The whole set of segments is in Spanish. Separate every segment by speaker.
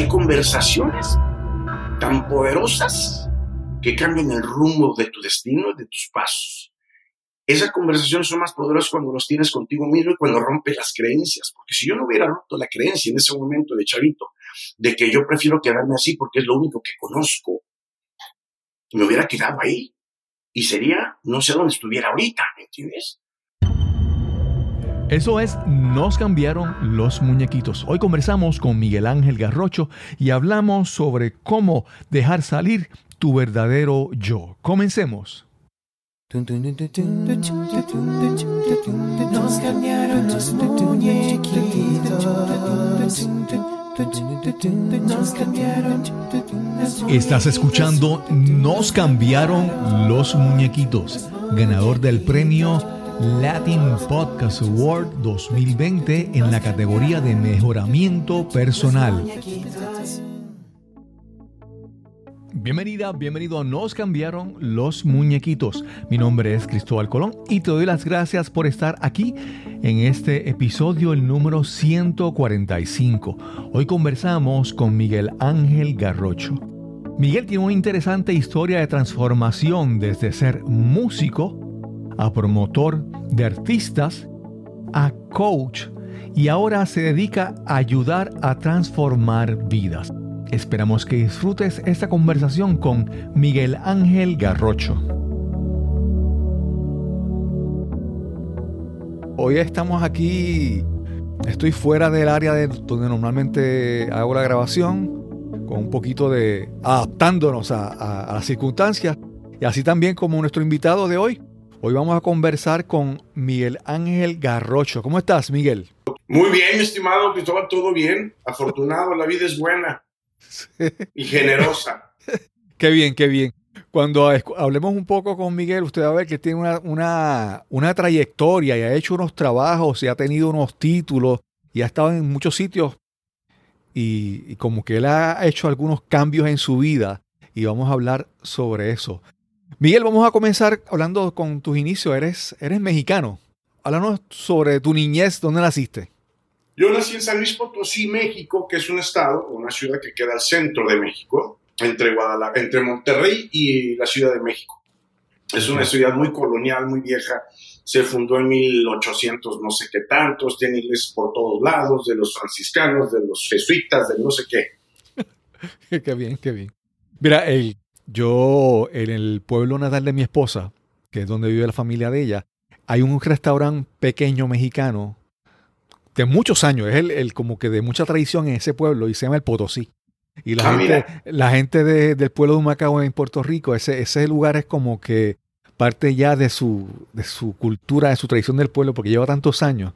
Speaker 1: hay conversaciones tan poderosas que cambian el rumbo de tu destino y de tus pasos. Esas conversaciones son más poderosas cuando los tienes contigo mismo y cuando rompes las creencias. Porque si yo no hubiera roto la creencia en ese momento de chavito, de que yo prefiero quedarme así porque es lo único que conozco, me hubiera quedado ahí. Y sería, no sé dónde estuviera ahorita, ¿me entiendes?
Speaker 2: Eso es, nos cambiaron los muñequitos. Hoy conversamos con Miguel Ángel Garrocho y hablamos sobre cómo dejar salir tu verdadero yo. Comencemos. Nos cambiaron los Estás escuchando Nos cambiaron los muñequitos, ganador del premio Latin Podcast Award 2020 en la categoría de mejoramiento personal. Bienvenida, bienvenido a Nos cambiaron los muñequitos. Mi nombre es Cristóbal Colón y te doy las gracias por estar aquí en este episodio, el número 145. Hoy conversamos con Miguel Ángel Garrocho. Miguel tiene una interesante historia de transformación desde ser músico a promotor de artistas a coach y ahora se dedica a ayudar a transformar vidas. Esperamos que disfrutes esta conversación con Miguel Ángel Garrocho. Hoy estamos aquí, estoy fuera del área de donde normalmente hago la grabación, con un poquito de adaptándonos a, las circunstancias, y así también como nuestro invitado de hoy. Hoy vamos a conversar con Miguel Ángel Garrocho. ¿Cómo estás, Miguel?
Speaker 1: Muy bien, estimado Cristóbal, todo bien. Afortunado, la vida es buena y generosa.
Speaker 2: qué bien, qué bien. Cuando hablemos un poco con Miguel, usted va a ver que tiene una, una, trayectoria y ha hecho unos trabajos y ha tenido unos títulos y ha estado en muchos sitios y, como que él ha hecho algunos cambios en su vida y vamos a hablar sobre eso. Miguel, vamos a comenzar hablando con tus inicios. Eres, eres mexicano. Háblanos sobre tu niñez, ¿dónde naciste?
Speaker 1: Yo nací en San Luis Potosí, México, que es un estado, una ciudad que queda al centro de México, entre, Guadalajara, entre Monterrey y la Ciudad de México. Es una ciudad muy colonial, muy vieja. Se fundó en 1800, no sé qué tantos. Tiene iglesias por todos lados, de los franciscanos, de los jesuitas, de no sé
Speaker 2: qué. qué bien, qué bien. Mira, el, yo en el pueblo natal de mi esposa, que es donde vive la familia de ella, hay un restaurante pequeño mexicano de muchos años, es el, como que de mucha tradición en ese pueblo y se llama el Potosí. Y la ah, gente, la gente del pueblo de Humacao en Puerto Rico, ese, ese lugar es como que parte ya de su, de su cultura, de su tradición del pueblo, porque lleva tantos años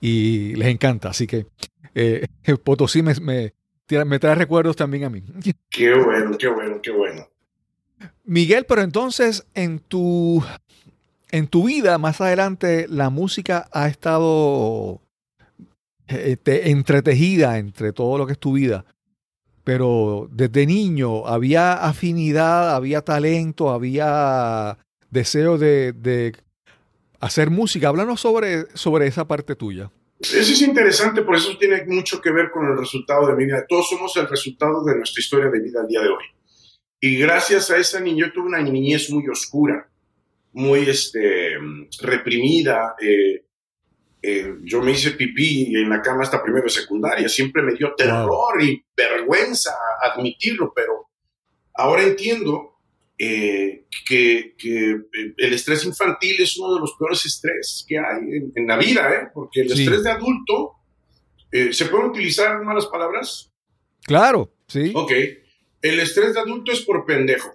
Speaker 2: y les encanta. Así que eh, Potosí me, me, me trae recuerdos también a mí.
Speaker 1: Qué bueno, qué bueno, qué bueno.
Speaker 2: Miguel, pero entonces en tu, en tu vida más adelante la música ha estado este, entretejida entre todo lo que es tu vida. Pero desde niño había afinidad, había talento, había deseo de, hacer música. Háblanos sobre, sobre esa parte tuya.
Speaker 1: Eso es interesante, por eso tiene mucho que ver con el resultado de mi vida. Todos somos el resultado de nuestra historia de vida al día de hoy. Y gracias a esa niña, yo tuve una niñez muy oscura, muy este, reprimida, eh, eh, yo me hice pipí en la cama hasta primero de secundaria. Siempre me dio terror y vergüenza admitirlo, pero ahora entiendo eh, que, eh, el estrés infantil es uno de los peores estrés que hay en, la vida, porque el estrés de adulto, ¿se pueden utilizar malas palabras?
Speaker 2: Claro, sí.
Speaker 1: Ok. El estrés de adulto es por pendejo.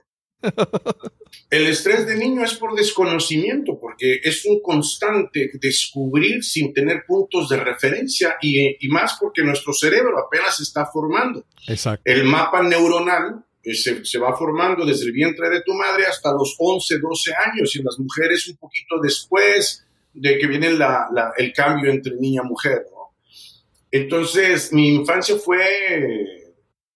Speaker 1: El estrés de niño es por desconocimiento, porque es un constante descubrir sin tener puntos de referencia y, más porque nuestro cerebro apenas se está formando.
Speaker 2: Exacto.
Speaker 1: El mapa neuronal eh, se, va formando desde el vientre de tu madre hasta los 11, 12 años y en las mujeres un poquito después de que viene el cambio entre niña y mujer. Entonces, mi infancia fue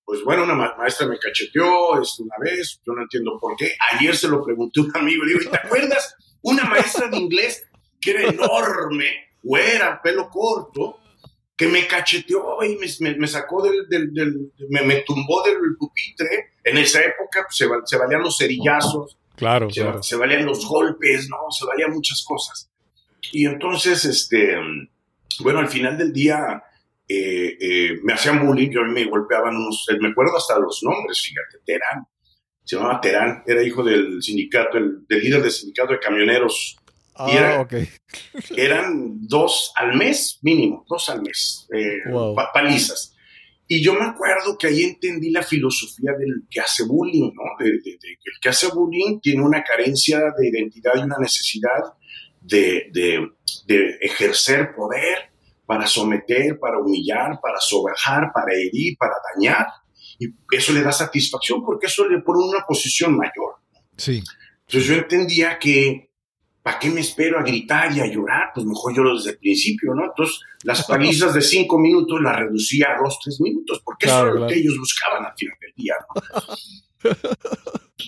Speaker 1: pues bueno, una maestra me cacheteó esto una vez, yo no entiendo por qué. Ayer se lo pregunté a un amigo, le digo, ¿y te acuerdas? Una maestra de inglés que era enorme, güera, pelo corto, que me cacheteó y me, sacó del, del, me, tumbó del pupitre. En esa época pues, se, se, valían los cerillazos.
Speaker 2: Claro,
Speaker 1: se,
Speaker 2: claro.
Speaker 1: se valían los golpes, ¿no? Se valían muchas cosas. Y entonces, este, bueno, al final del día eh, eh, me hacían bullying, yo me golpeaban unos, me acuerdo hasta los nombres, fíjate, Terán, se llamaba Terán, era hijo del sindicato, el, del líder del sindicato de camioneros.
Speaker 2: y ah,
Speaker 1: eran dos al mes, mínimo, dos al mes, eh, palizas. Y yo me acuerdo que ahí entendí la filosofía del que hace bullying, ¿no? De, de, que el que hace bullying tiene una carencia de identidad y una necesidad de, de ejercer poder para someter, para humillar, para sobajar, para herir, para dañar. Y eso le da satisfacción porque eso le pone una posición mayor.
Speaker 2: Sí.
Speaker 1: Entonces yo entendía que, ¿para qué me espero a gritar y a llorar? Pues mejor lloro desde el principio, ¿no? Entonces las palizas de cinco minutos las reducía a dos, tres minutos, porque eso era lo que ellos buscaban al final del día, ¿no?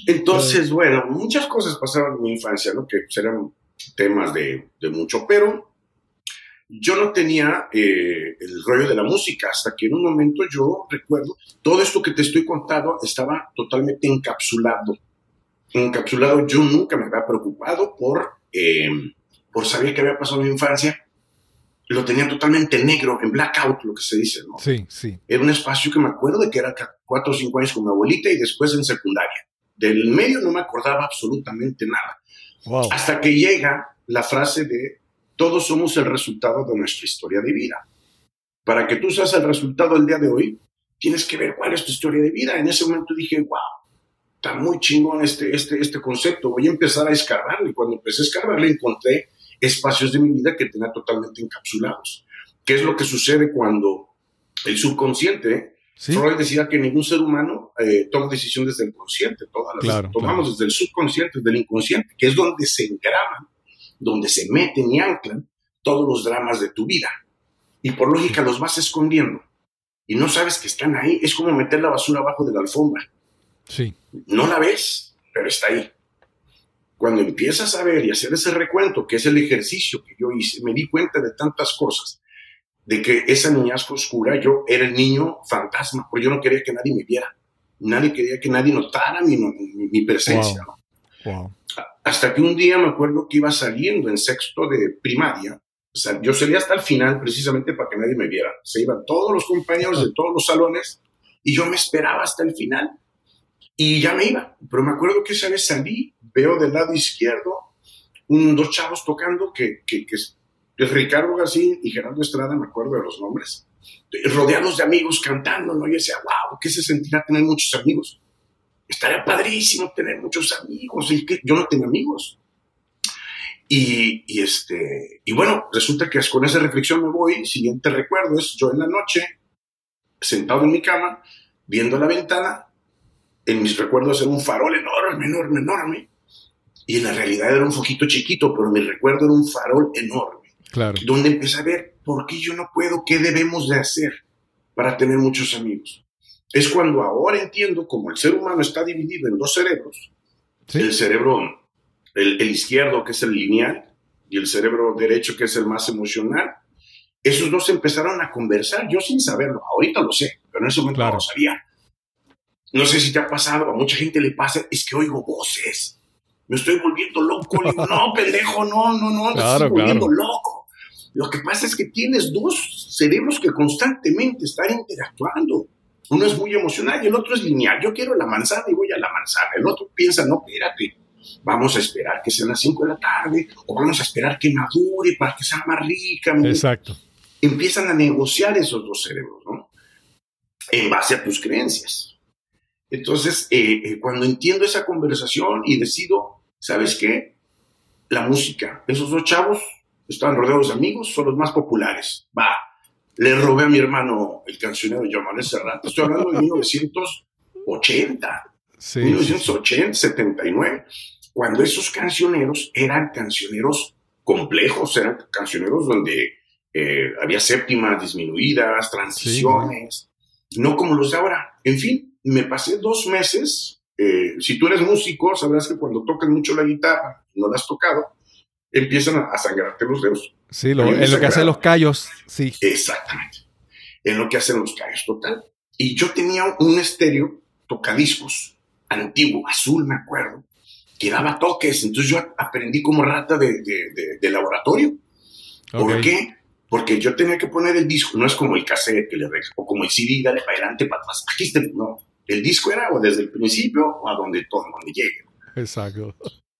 Speaker 1: Entonces, bueno, muchas cosas pasaron en mi infancia, ¿no? Que eran temas de, de mucho, pero yo no tenía eh, el rollo de la música hasta que en un momento yo recuerdo, todo esto que te estoy contando estaba totalmente encapsulado. Encapsulado, yo nunca me había preocupado por, eh, por saber qué había pasado en mi infancia. Lo tenía totalmente negro, en blackout, lo que se dice, ¿no?
Speaker 2: Sí, sí.
Speaker 1: Era un espacio que me acuerdo de que era cuatro o cinco años con mi abuelita y después en secundaria. Del medio no me acordaba absolutamente nada.
Speaker 2: Wow.
Speaker 1: Hasta que llega la frase de todos somos el resultado de nuestra historia de vida. Para que tú seas el resultado del día de hoy, tienes que ver cuál es tu historia de vida. En ese momento dije, wow, está muy chingón este, este, este concepto, voy a empezar a escarbarle. Y cuando empecé a escarbarle, encontré espacios de mi vida que tenía totalmente encapsulados. ¿Qué es lo que sucede cuando el subconsciente, Freud decía que ningún ser humano eh, toma decisión desde el consciente, todas las tomamos desde el subconsciente, desde el inconsciente, que es donde se engraman donde se meten y anclan todos los dramas de tu vida. Y por lógica los vas escondiendo. Y no sabes que están ahí. Es como meter la basura abajo de la alfombra.
Speaker 2: Sí.
Speaker 1: No la ves, pero está ahí. Cuando empiezas a ver y hacer ese recuento, que es el ejercicio que yo hice, me di cuenta de tantas cosas. De que esa niñez fue oscura, yo era el niño fantasma, porque yo no quería que nadie me viera. Nadie quería que nadie notara mi, mi, presencia.
Speaker 2: wow.
Speaker 1: Hasta que un día me acuerdo que iba saliendo en sexto de primaria. Yo salía hasta el final precisamente para que nadie me viera. Se iban todos los compañeros de todos los salones y yo me esperaba hasta el final. Y ya me iba. Pero me acuerdo que esa vez salí, veo del lado izquierdo un, dos chavos tocando que, que, que es Ricardo García y Gerardo Estrada, me acuerdo de los nombres, rodeados de amigos cantando, ¿no? Y decía, wow, ¿qué se sentirá tener muchos amigos? Estaría padrísimo tener muchos amigos, y que yo no tengo amigos. Y, y, este, y bueno, resulta que con esa reflexión me voy, siguiente recuerdo es yo en la noche, sentado en mi cama, viendo la ventana, en mis recuerdos era un farol enorme, enorme, enorme, y en la realidad era un foquito chiquito, pero mi recuerdo era un farol enorme.
Speaker 2: Claro.
Speaker 1: Donde empecé a ver por qué yo no puedo, qué debemos de hacer para tener muchos amigos es cuando ahora entiendo cómo el ser humano está dividido en dos cerebros. El cerebro, el, izquierdo, que es el lineal, y el cerebro derecho, que es el más emocional. Esos dos empezaron a conversar, yo sin saberlo. Ahorita lo sé, pero en ese momento no lo sabía. No sé si te ha pasado, a mucha gente le pasa, es que oigo voces. Me estoy volviendo loco. no, pendejo, no, no, no, me estoy volviendo loco. Lo que pasa es que tienes dos cerebros que constantemente están interactuando. Uno es muy emocional y el otro es lineal. Yo quiero la manzana y voy a la manzana. El otro piensa, no, espérate, vamos a esperar que sean las 5 de la tarde o vamos a esperar que madure para que sea más rica.
Speaker 2: Exacto.
Speaker 1: Empiezan a negociar esos dos cerebros, ¿no? En base a tus creencias. Entonces, eh, eh, cuando entiendo esa conversación y decido, ¿sabes qué? La música. Esos dos chavos están rodeados de amigos, son los más populares. Va, le robé a mi hermano el cancionero de Manuel Serrat. Estoy hablando de 1980, 1980, 79, cuando esos cancioneros eran cancioneros complejos, eran cancioneros donde eh, había séptimas disminuidas, transiciones, no como los de ahora. En fin, me pasé dos meses. Eh, si tú eres músico, sabrás que cuando tocas mucho la guitarra, no la has tocado, empiezan a, sangrarte los dedos.
Speaker 2: Sí, lo, en lo que hacen los callos, sí.
Speaker 1: Exactamente. en lo que hacen los callos, total. Y yo tenía un estéreo tocadiscos antiguo, azul, me acuerdo, que daba toques. Entonces yo aprendí como rata de, de, laboratorio. ¿Por qué? Porque yo tenía que poner el disco, no es como el cassette que le o como el CD, dale para adelante, para atrás. Aquí está, no. El disco era o desde el principio o a donde todo, donde llegue.
Speaker 2: Exacto.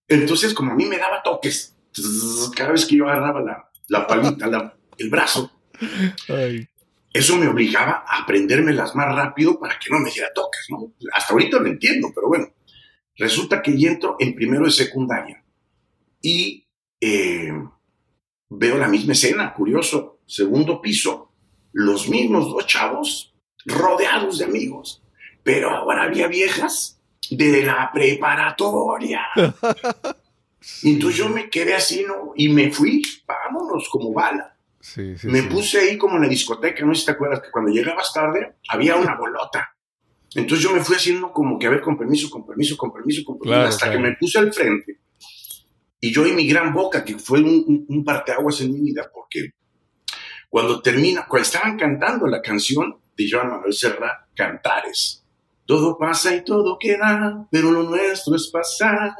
Speaker 1: Entonces, como a mí me daba toques, cada vez que yo agarraba la, la palita, la, el brazo, eso me obligaba a aprendérmelas más rápido para que no me diera toques, ¿no? Hasta ahorita lo entiendo, pero bueno. Resulta que yo entro en primero de secundaria y eh, veo la misma escena, curioso, segundo piso, los mismos dos chavos rodeados de amigos, pero ahora había viejas de la preparatoria. Y entonces yo me quedé así, ¿no? Y me fui, vámonos, como bala. me puse ahí como en la discoteca, no sé si te acuerdas que cuando llegabas tarde había una bolota. Entonces yo me fui haciendo como que a ver, con permiso, con permiso, con permiso, con permiso, hasta que me puse al frente. Y yo y mi gran boca, que fue un, un, parteaguas en mi vida, porque cuando termina, cuando estaban cantando la canción de Joan Manuel Serra, Cantares, todo pasa y todo queda, pero lo nuestro es pasar,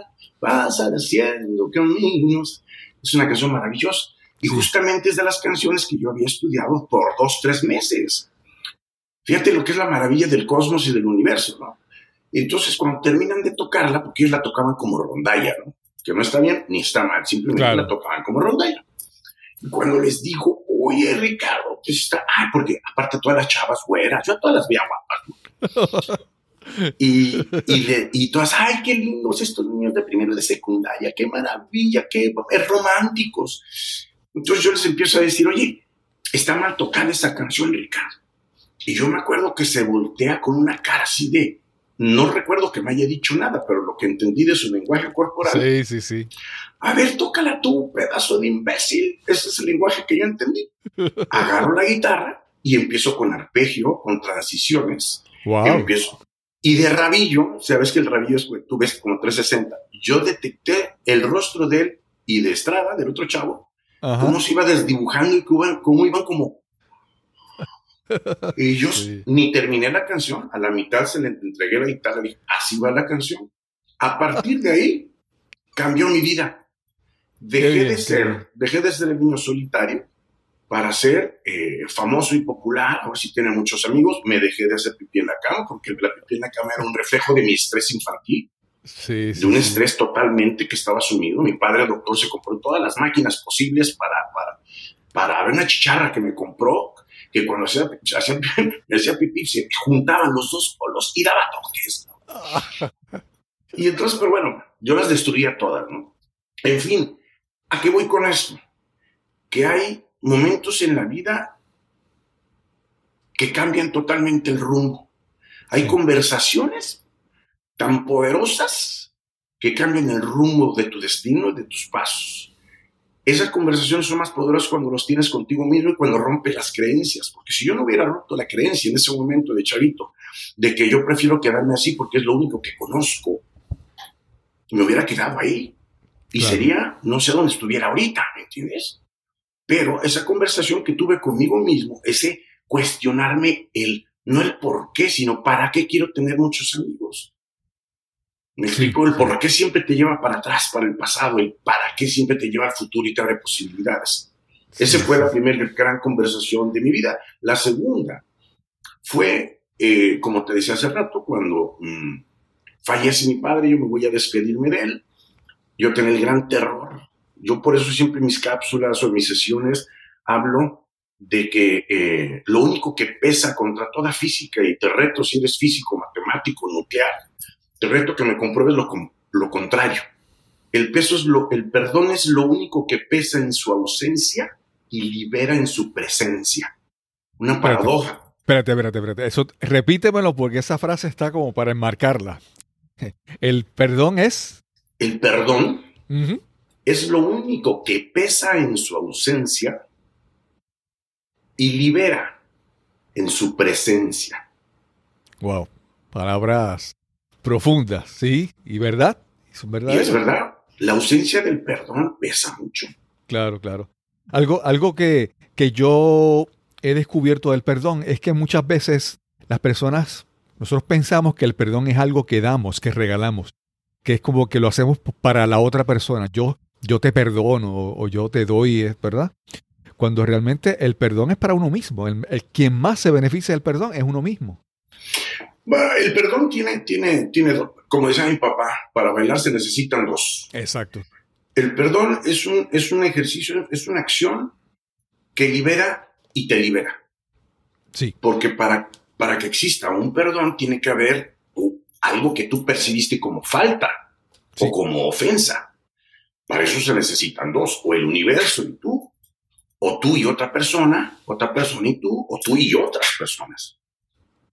Speaker 1: pasar haciendo caminos. Es una canción maravillosa. Y justamente es de las canciones que yo había estudiado por dos, tres meses. Fíjate lo que es la maravilla del cosmos y del universo, ¿no? Entonces, cuando terminan de tocarla, porque ellos la tocaban como rondalla, ¿no? Que no está bien ni está mal, simplemente la tocaban como rondalla. Y cuando les digo, oye, Ricardo, pues está, ay, porque aparte todas las chavas güeras, yo a todas las veía guapas, ¿no? Y, y, y, todas, ay, qué lindos estos niños de primero de secundaria, qué maravilla, qué románticos. Entonces yo les empiezo a decir, oye, está mal tocar esa canción, Ricardo. Y yo me acuerdo que se voltea con una cara así de, no recuerdo que me haya dicho nada, pero lo que entendí de su lenguaje corporal.
Speaker 2: Sí, sí, sí.
Speaker 1: A ver, tócala tú, pedazo de imbécil. Ese es el lenguaje que yo entendí. Agarro la guitarra y empiezo con arpegio, con transiciones.
Speaker 2: Wow.
Speaker 1: Empiezo. Y de rabillo, sabes que el rabillo es, tú ves como 360. Yo detecté el rostro de él y de Estrada, del otro chavo, cómo se iba desdibujando y cómo iban como y yo ni terminé la canción, a la mitad se le entregué la guitarra y dije, así va la canción. A partir de ahí cambió mi vida. Dejé de ser, dejé de ser el niño solitario para ser eh, famoso y popular. Ahora sí tiene muchos amigos. Me dejé de hacer pipí en la cama porque la pipí en la cama era un reflejo de mi estrés infantil. de un estrés totalmente que estaba sumido. Mi padre, doctor, se compró todas las máquinas posibles para, para, para ver una chicharra que me compró que cuando hacía, hacía, hacía pipí se juntaban los dos polos y daba toques. Y entonces, pero bueno, yo las destruía todas, ¿no? En fin, ¿a qué voy con esto? Que hay momentos en la vida que cambian totalmente el rumbo. Hay conversaciones tan poderosas que cambian el rumbo de tu destino y de tus pasos. Esas conversaciones son más poderosas cuando los tienes contigo mismo y cuando rompes las creencias. Porque si yo no hubiera roto la creencia en ese momento de chavito, de que yo prefiero quedarme así porque es lo único que conozco, me hubiera quedado ahí. Y sería, no sé dónde estuviera ahorita, ¿me entiendes? Pero esa conversación que tuve conmigo mismo, ese cuestionarme el, no el por qué, sino para qué quiero tener muchos amigos. Me explico el por qué siempre te lleva para atrás, para el pasado, el para qué siempre te lleva al futuro y te abre posibilidades. Esa fue la primera gran conversación de mi vida. La segunda fue, eh, como te decía hace rato, cuando mm, fallece mi padre, yo me voy a despedirme de él. Yo tenía el gran terror. Yo por eso siempre en mis cápsulas o en mis sesiones hablo de que eh, lo único que pesa contra toda física, y te reto si eres físico, matemático, nuclear, te reto que me compruebes lo, lo contrario. El, peso es lo, el perdón es lo único que pesa en su ausencia y libera en su presencia. Una paradoja.
Speaker 2: Espérate, espérate, espérate. Eso, repítemelo porque esa frase está como para enmarcarla. El perdón es.
Speaker 1: El perdón es lo único que pesa en su ausencia y libera en su presencia.
Speaker 2: Wow. Palabras profundas, ¿sí? ¿Y verdad?
Speaker 1: Y es verdad. La ausencia del perdón pesa mucho.
Speaker 2: Claro, claro. Algo, algo que, que yo he descubierto del perdón es que muchas veces las personas, nosotros pensamos que el perdón es algo que damos, que regalamos, que es como que lo hacemos para la otra persona. Yo, yo te perdono o yo te doy, ¿verdad? Cuando realmente el perdón es para uno mismo. El, quien más se beneficia del perdón es uno mismo.
Speaker 1: el perdón tiene, tiene, tiene, como decía mi papá, para bailar se necesitan dos.
Speaker 2: Exacto.
Speaker 1: El perdón es un, es un ejercicio, es una acción que libera y te libera.
Speaker 2: Sí.
Speaker 1: Porque para, para que exista un perdón tiene que haber algo que tú percibiste como falta o como ofensa. Para eso se necesitan dos, o el universo y tú, o tú y otra persona, otra persona y tú, o tú y otras personas.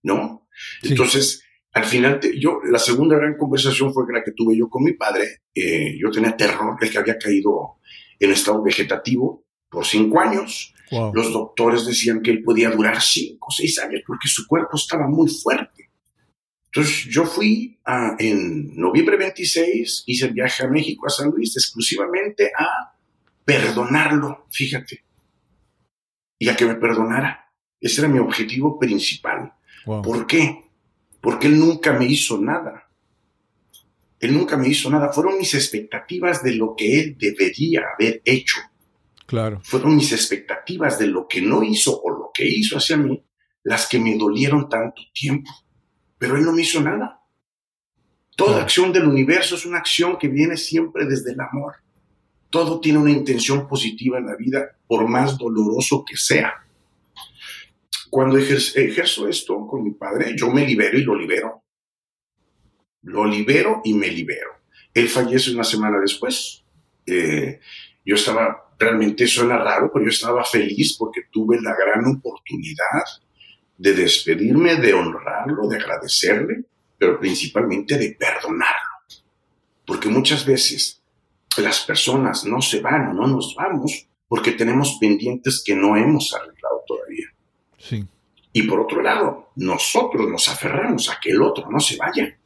Speaker 1: ¿No? Entonces, al final, yo, la segunda gran conversación fue la que tuve yo con mi padre. Eh, yo tenía terror, el que había caído en estado vegetativo por cinco años. Los doctores decían que él podía durar cinco o seis años porque su cuerpo estaba muy fuerte. Entonces yo fui en noviembre 26, hice el viaje a México, a San Luis, exclusivamente a perdonarlo, fíjate, y a que me perdonara. Ese era mi objetivo principal. ¿Por qué? Porque él nunca me hizo nada. Él nunca me hizo nada. Fueron mis expectativas de lo que él debería haber hecho.
Speaker 2: Claro.
Speaker 1: Fueron mis expectativas de lo que no hizo o lo que hizo hacia mí las que me dolieron tanto tiempo. Pero él no me hizo nada. Toda acción del universo es una acción que viene siempre desde el amor. Todo tiene una intención positiva en la vida, por más doloroso que sea. Cuando ejerzo esto con mi padre, yo me libero y lo libero. Lo libero y me libero. Él fallece una semana después. Eh, yo estaba realmente suena raro, pero yo estaba feliz porque tuve la gran oportunidad de despedirme, de honrarlo, de agradecerle, pero principalmente de perdonarlo. Porque muchas veces las personas no se van o no nos vamos porque tenemos pendientes que no hemos arreglado todavía.
Speaker 2: Sí.
Speaker 1: Y por otro lado, nosotros nos aferramos a que el otro no se vaya.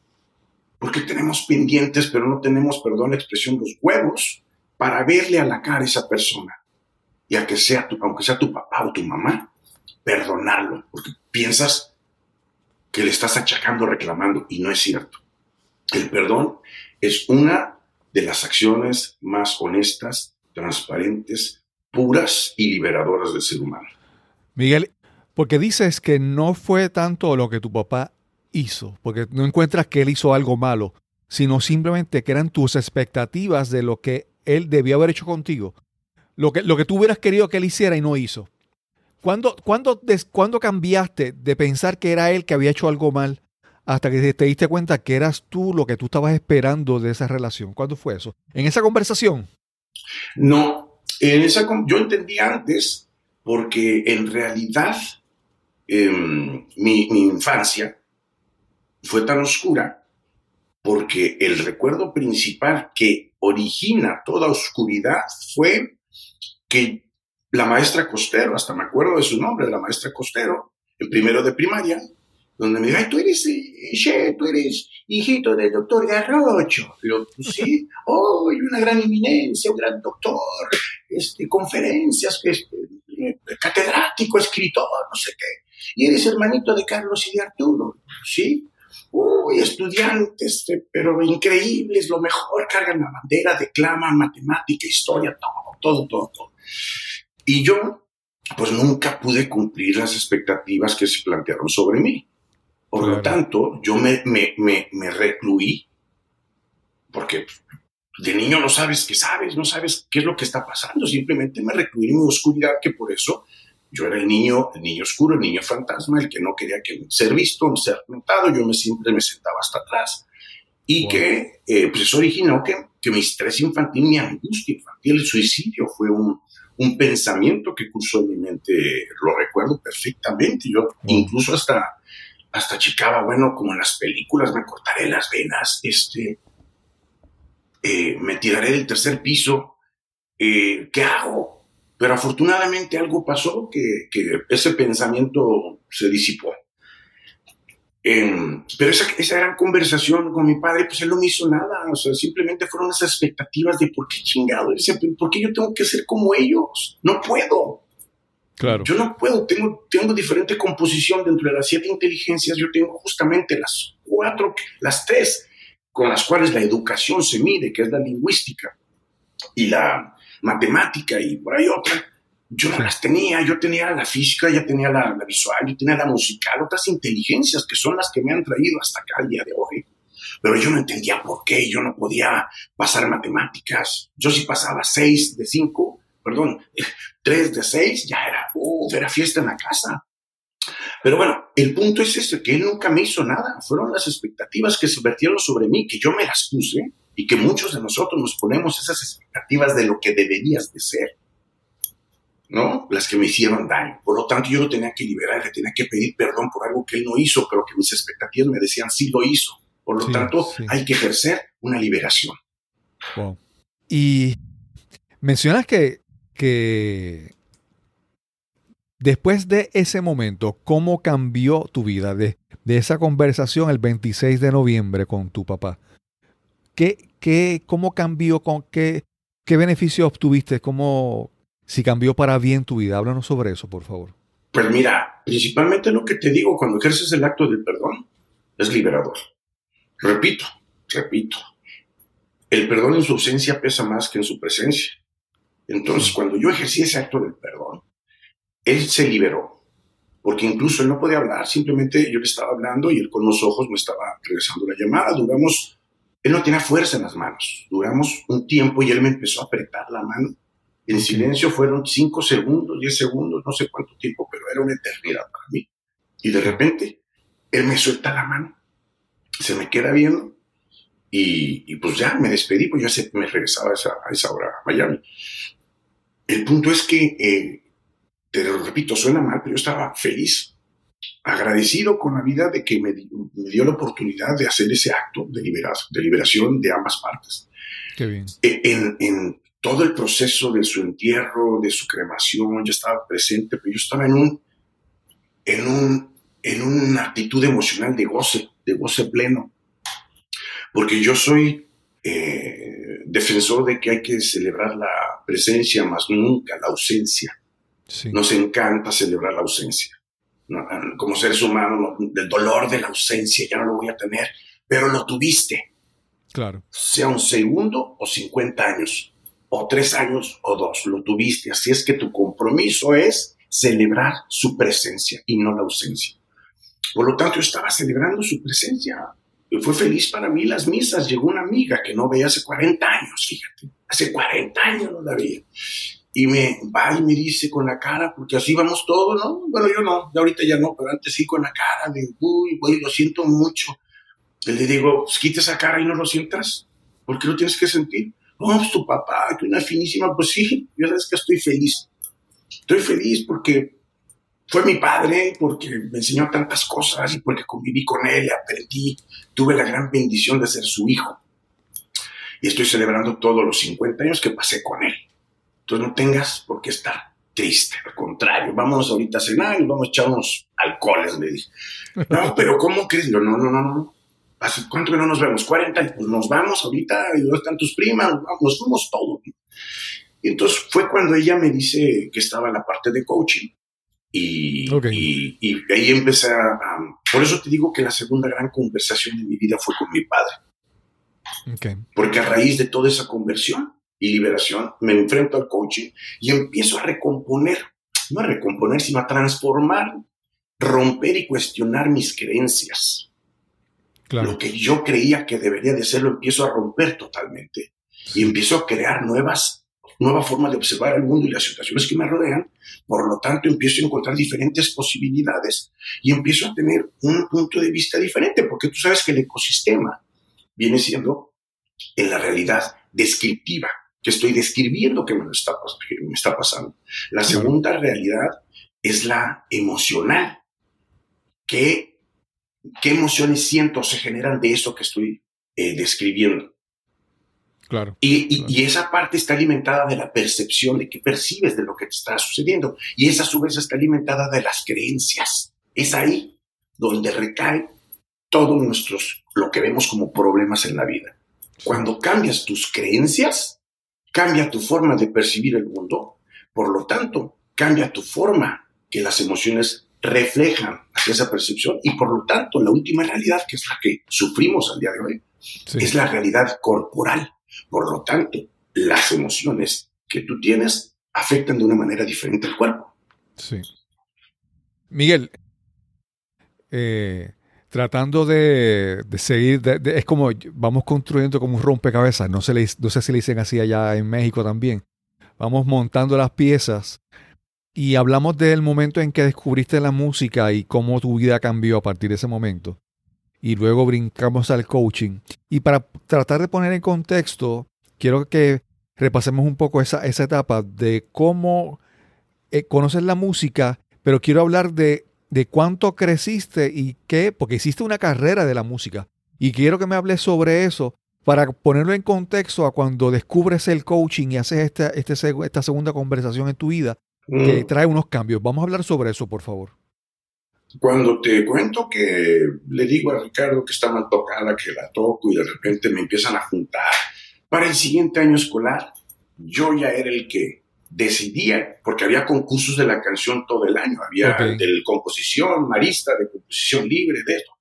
Speaker 1: Porque tenemos pendientes, pero no tenemos, perdón la expresión, los huevos para verle a la cara a esa persona y a que sea tu, aunque sea tu papá o tu mamá, perdonarlo, porque piensas que le estás achacando, reclamando, y no es cierto. El perdón es una de las acciones más honestas, transparentes, puras y liberadoras del ser humano.
Speaker 2: Miguel, porque dices que no fue tanto lo que tu papá hizo, porque no encuentras que él hizo algo malo, sino simplemente que eran tus expectativas de lo que él debió haber hecho contigo. Lo que, lo que tú hubieras querido que él hiciera y no hizo. ¿Cuándo, cuándo, ¿Cuándo cambiaste de pensar que era él que había hecho algo mal hasta que te diste cuenta que eras tú lo que tú estabas esperando de esa relación? ¿Cuándo fue eso? ¿En esa conversación?
Speaker 1: No, en esa, yo entendí antes porque en realidad em, mi, mi infancia fue tan oscura porque el recuerdo principal que origina toda oscuridad fue que la maestra Costero, hasta me acuerdo de su nombre, la maestra Costero, en primero de primaria, donde me dijo, ay, tú eres, eh, tú eres hijito del doctor Garrocho. Yo, pues sí, oh, una gran eminencia, un gran doctor, este, conferencias, este, eh, catedrático, escritor, no sé qué. Y eres hermanito de Carlos y de Arturo. Sí, uy, estudiantes, pero increíbles, lo mejor, cargan la bandera, declaman matemática, historia, todo, todo, todo, todo. Y yo, pues nunca pude cumplir las expectativas que se plantearon sobre mí. Por lo tanto, yo me, me, me, me recluí, porque de niño no sabes qué sabes, no sabes qué es lo que está pasando, simplemente me recluí en mi oscuridad, que por eso yo era el niño, el niño oscuro, el niño fantasma, el que no quería que ser visto, ser notado, yo me, siempre me sentaba hasta atrás. Y que eh, pues eso originó que, que mi estrés infantil, mi angustia infantil, el suicidio fue un, un pensamiento que cursó en mi mente, lo recuerdo perfectamente. Yo incluso hasta, hasta checaba, bueno, como en las películas, me cortaré las venas, este, eh, me tiraré del tercer piso, eh, ¿qué hago? Pero afortunadamente algo pasó que, ese pensamiento se disipó. Em, pero esa, esa, gran conversación con mi padre, pues él no me hizo nada. O sea, simplemente fueron esas expectativas de por qué chingado. ¿por qué yo tengo que ser como ellos? No puedo.
Speaker 2: Claro.
Speaker 1: Yo no puedo, tengo, tengo diferente composición dentro de las siete inteligencias, yo tengo justamente las cuatro, las tres con las cuales la educación se mide, que es la lingüística y la matemática y por ahí otra. Yo no las tenía, yo tenía la física, ya tenía la, visual, yo tenía la musical, otras inteligencias que son las que me han traído hasta acá el día de hoy. Pero yo no entendía por qué, yo no podía pasar matemáticas. Yo si pasaba seis de cinco, perdón, tres de seis, ya era, uh, era fiesta en la casa. Pero bueno, el punto es este, que él nunca me hizo nada. Fueron las expectativas que se vertieron sobre mí, que yo me las puse y que muchos de nosotros nos ponemos esas expectativas de lo que deberías de ser. ¿No? Las que me hicieron daño. Por lo tanto, yo lo tenía que liberar, le tenía que pedir perdón por algo que él no hizo, pero que mis expectativas me decían sí lo hizo. Por lo tanto, hay que ejercer una liberación.
Speaker 2: Y mencionas que, que después de ese momento, ¿cómo cambió tu vida de, de esa conversación el 26 de noviembre con tu papá? ¿Qué, qué, ¿Cómo cambió? Con qué, ¿Qué beneficios obtuviste? ¿Cómo, si cambió para bien tu vida. Háblanos sobre eso, por favor.
Speaker 1: Pues mira, principalmente lo que te digo, cuando ejerces el acto del perdón, es liberador. Repito, repito, el perdón en su ausencia pesa más que en su presencia. Entonces, cuando yo ejercí ese acto del perdón, él se liberó, porque incluso él no podía hablar, simplemente yo le estaba hablando y él con los ojos me estaba regresando la llamada. Duramos, él no tenía fuerza en las manos, duramos un tiempo y él me empezó a apretar la mano en silencio fueron cinco segundos, diez segundos, no sé cuánto tiempo, pero era una eternidad para mí. Y de repente, él me suelta la mano, se me queda viendo y, pues ya me despedí, pues ya me regresaba a esa, hora a Miami. El punto es que, eh, te lo repito, suena mal, pero yo estaba feliz, agradecido con la vida de que me, dio la oportunidad de hacer ese acto de, de liberación de ambas partes.
Speaker 2: Qué bien.
Speaker 1: E, en, en, todo el proceso de su entierro, de su cremación, yo estaba presente, pero yo estaba en un, en un, en una actitud emocional de goce, de goce pleno, porque yo soy eh, defensor de que hay que celebrar la presencia, más nunca la ausencia. Nos encanta celebrar la ausencia. como seres humanos, del dolor de la ausencia, ya no lo voy a tener, pero lo tuviste.
Speaker 2: Claro.
Speaker 1: Sea un segundo o 50 años o tres años o dos, lo tuviste. Así es que tu compromiso es celebrar su presencia y no la ausencia. Por lo tanto, yo estaba celebrando su presencia. Y fue feliz para mí las misas. Llegó una amiga que no veía hace 40 años, fíjate. Hace 40 años no la veía. Y me va y me dice con la cara, porque así vamos todos, ¿no? Bueno, yo no, de ahorita ya no, pero antes sí con la cara de, uy, güey, lo siento mucho. Y le digo, pues quita esa cara y no lo sientas. ¿Por qué lo tienes que sentir? Oh, pues tu papá, que una finísima, pues sí, yo sabes que estoy feliz. Estoy feliz porque fue mi padre, porque me enseñó tantas cosas y porque conviví con él, aprendí, tuve la gran bendición de ser su hijo. Y estoy celebrando todos los 50 años que pasé con él. Entonces no tengas por qué estar triste, al contrario, vamos ahorita a cenar y vamos a echar unos alcoholes, le dije. No, pero ¿cómo crees? no, no, no, no. ¿Hace cuánto que no nos vemos? 40. Pues nos vamos ahorita. ¿Y dónde están tus primas? Nos fuimos todos. Y entonces fue cuando ella me dice que estaba en la parte de coaching. Y, y, ahí empecé a, Por eso te digo que la segunda gran conversación de mi vida fue con mi padre. Porque a raíz de toda esa conversión y liberación me enfrento al coaching y empiezo a recomponer, no a recomponer, sino a transformar, romper y cuestionar mis creencias lo que yo creía que debería de ser lo empiezo a romper totalmente y empiezo a crear nuevas, nuevas formas de observar el mundo y las situaciones que me rodean. Por lo tanto, empiezo a encontrar diferentes posibilidades y empiezo a tener un punto de vista diferente, porque tú sabes que el ecosistema viene siendo en la realidad descriptiva, que estoy describiendo que me, está, que me está pasando. La segunda realidad es la emocional, que qué emociones siento se generan de eso que estoy eh, describiendo.
Speaker 2: Claro
Speaker 1: y, esa parte está alimentada de la percepción de que percibes de lo que te está sucediendo. Y esa a su vez está alimentada de las creencias. Es ahí donde recae todo nuestros, lo que vemos como problemas en la vida. Cuando cambias tus creencias, cambia tu forma de percibir el mundo. Por lo tanto, cambia tu forma, que las emociones reflejan esa percepción y por lo tanto la última realidad, que es la que sufrimos al día de hoy, es la realidad corporal. Por lo tanto, las emociones que tú tienes afectan de una manera diferente al cuerpo.
Speaker 2: Sí. Miguel, eh, tratando de, seguir, es como vamos construyendo como un rompecabezas, no, no sé si le dicen así allá en México también. Vamos montando las piezas y hablamos del momento en que descubriste la música y cómo tu vida cambió a partir de ese momento. Y luego brincamos al coaching. Y para tratar de poner en contexto, quiero que repasemos un poco esa, esa etapa de cómo eh, conoces la música, pero quiero hablar de, de cuánto creciste y qué, porque hiciste una carrera de la música. Y quiero que me hables sobre eso para ponerlo en contexto a cuando descubres el coaching y haces esta, este, esta segunda conversación en tu vida que mm. trae unos cambios. Vamos a hablar sobre eso, por favor.
Speaker 1: Cuando te cuento que le digo a Ricardo que está mal tocada, que la toco y de repente me empiezan a juntar para el siguiente año escolar, yo ya era el que decidía, porque había concursos de la canción todo el año, había de composición, marista, de composición libre, de esto.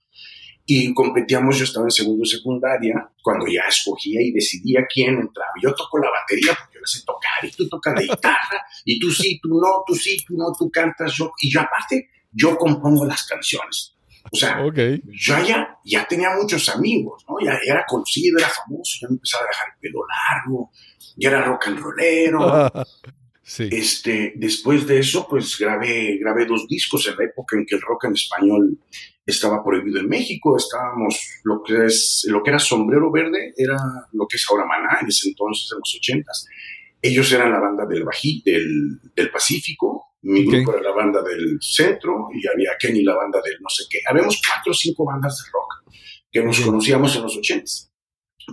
Speaker 1: Y competíamos, yo estaba en segundo secundaria, cuando ya escogía y decidía quién entraba. Yo toco la batería porque yo la sé tocar, y tú tocas la guitarra, y tú sí, tú no, tú sí, tú no, tú cantas, yo. Y yo aparte, yo compongo las canciones. O sea, yo ya, ya tenía muchos amigos, ¿no? Ya era conocido, era famoso, ya me empezaba a dejar el pelo largo, ya era rock and rollero. sí. Este, después de eso, pues grabé, grabé dos discos en la época en que el rock en español estaba prohibido en México. Estábamos, lo que, es, lo que era Sombrero Verde era lo que es ahora Maná, en ese entonces, en los ochentas. Ellos eran la banda del Bají, del, del Pacífico, mi grupo era la banda del centro y había Kenny la banda del no sé qué. Habíamos cuatro o cinco bandas de rock que nos conocíamos en los ochentas.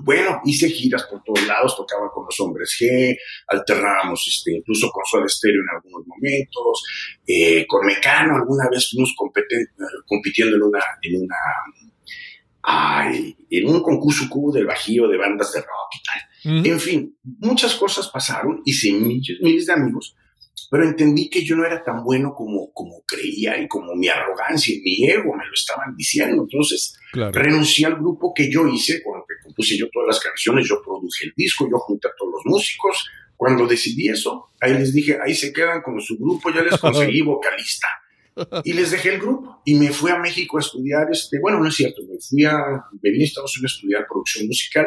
Speaker 1: Bueno, hice giras por todos lados, tocaba con los hombres G, alternábamos este, incluso con Soda Stereo en algunos momentos, eh, con Mecano alguna vez fuimos compitiendo en una, en una en un concurso cubo del Bajío de bandas de rock y tal. En fin, muchas cosas pasaron, hice miles, miles de amigos, pero entendí que yo no era tan bueno como, como creía y como mi arrogancia y mi ego me lo estaban diciendo. Entonces renuncié al grupo que yo hice, cuando compuse yo todas las canciones, yo produje el disco, yo junté a todos los músicos. Cuando decidí eso, ahí les dije, ahí se quedan con su grupo, ya les conseguí vocalista. Y les dejé el grupo y me fui a México a estudiar, este, bueno, no es cierto, me fui a, vine a Estados Unidos a estudiar producción musical,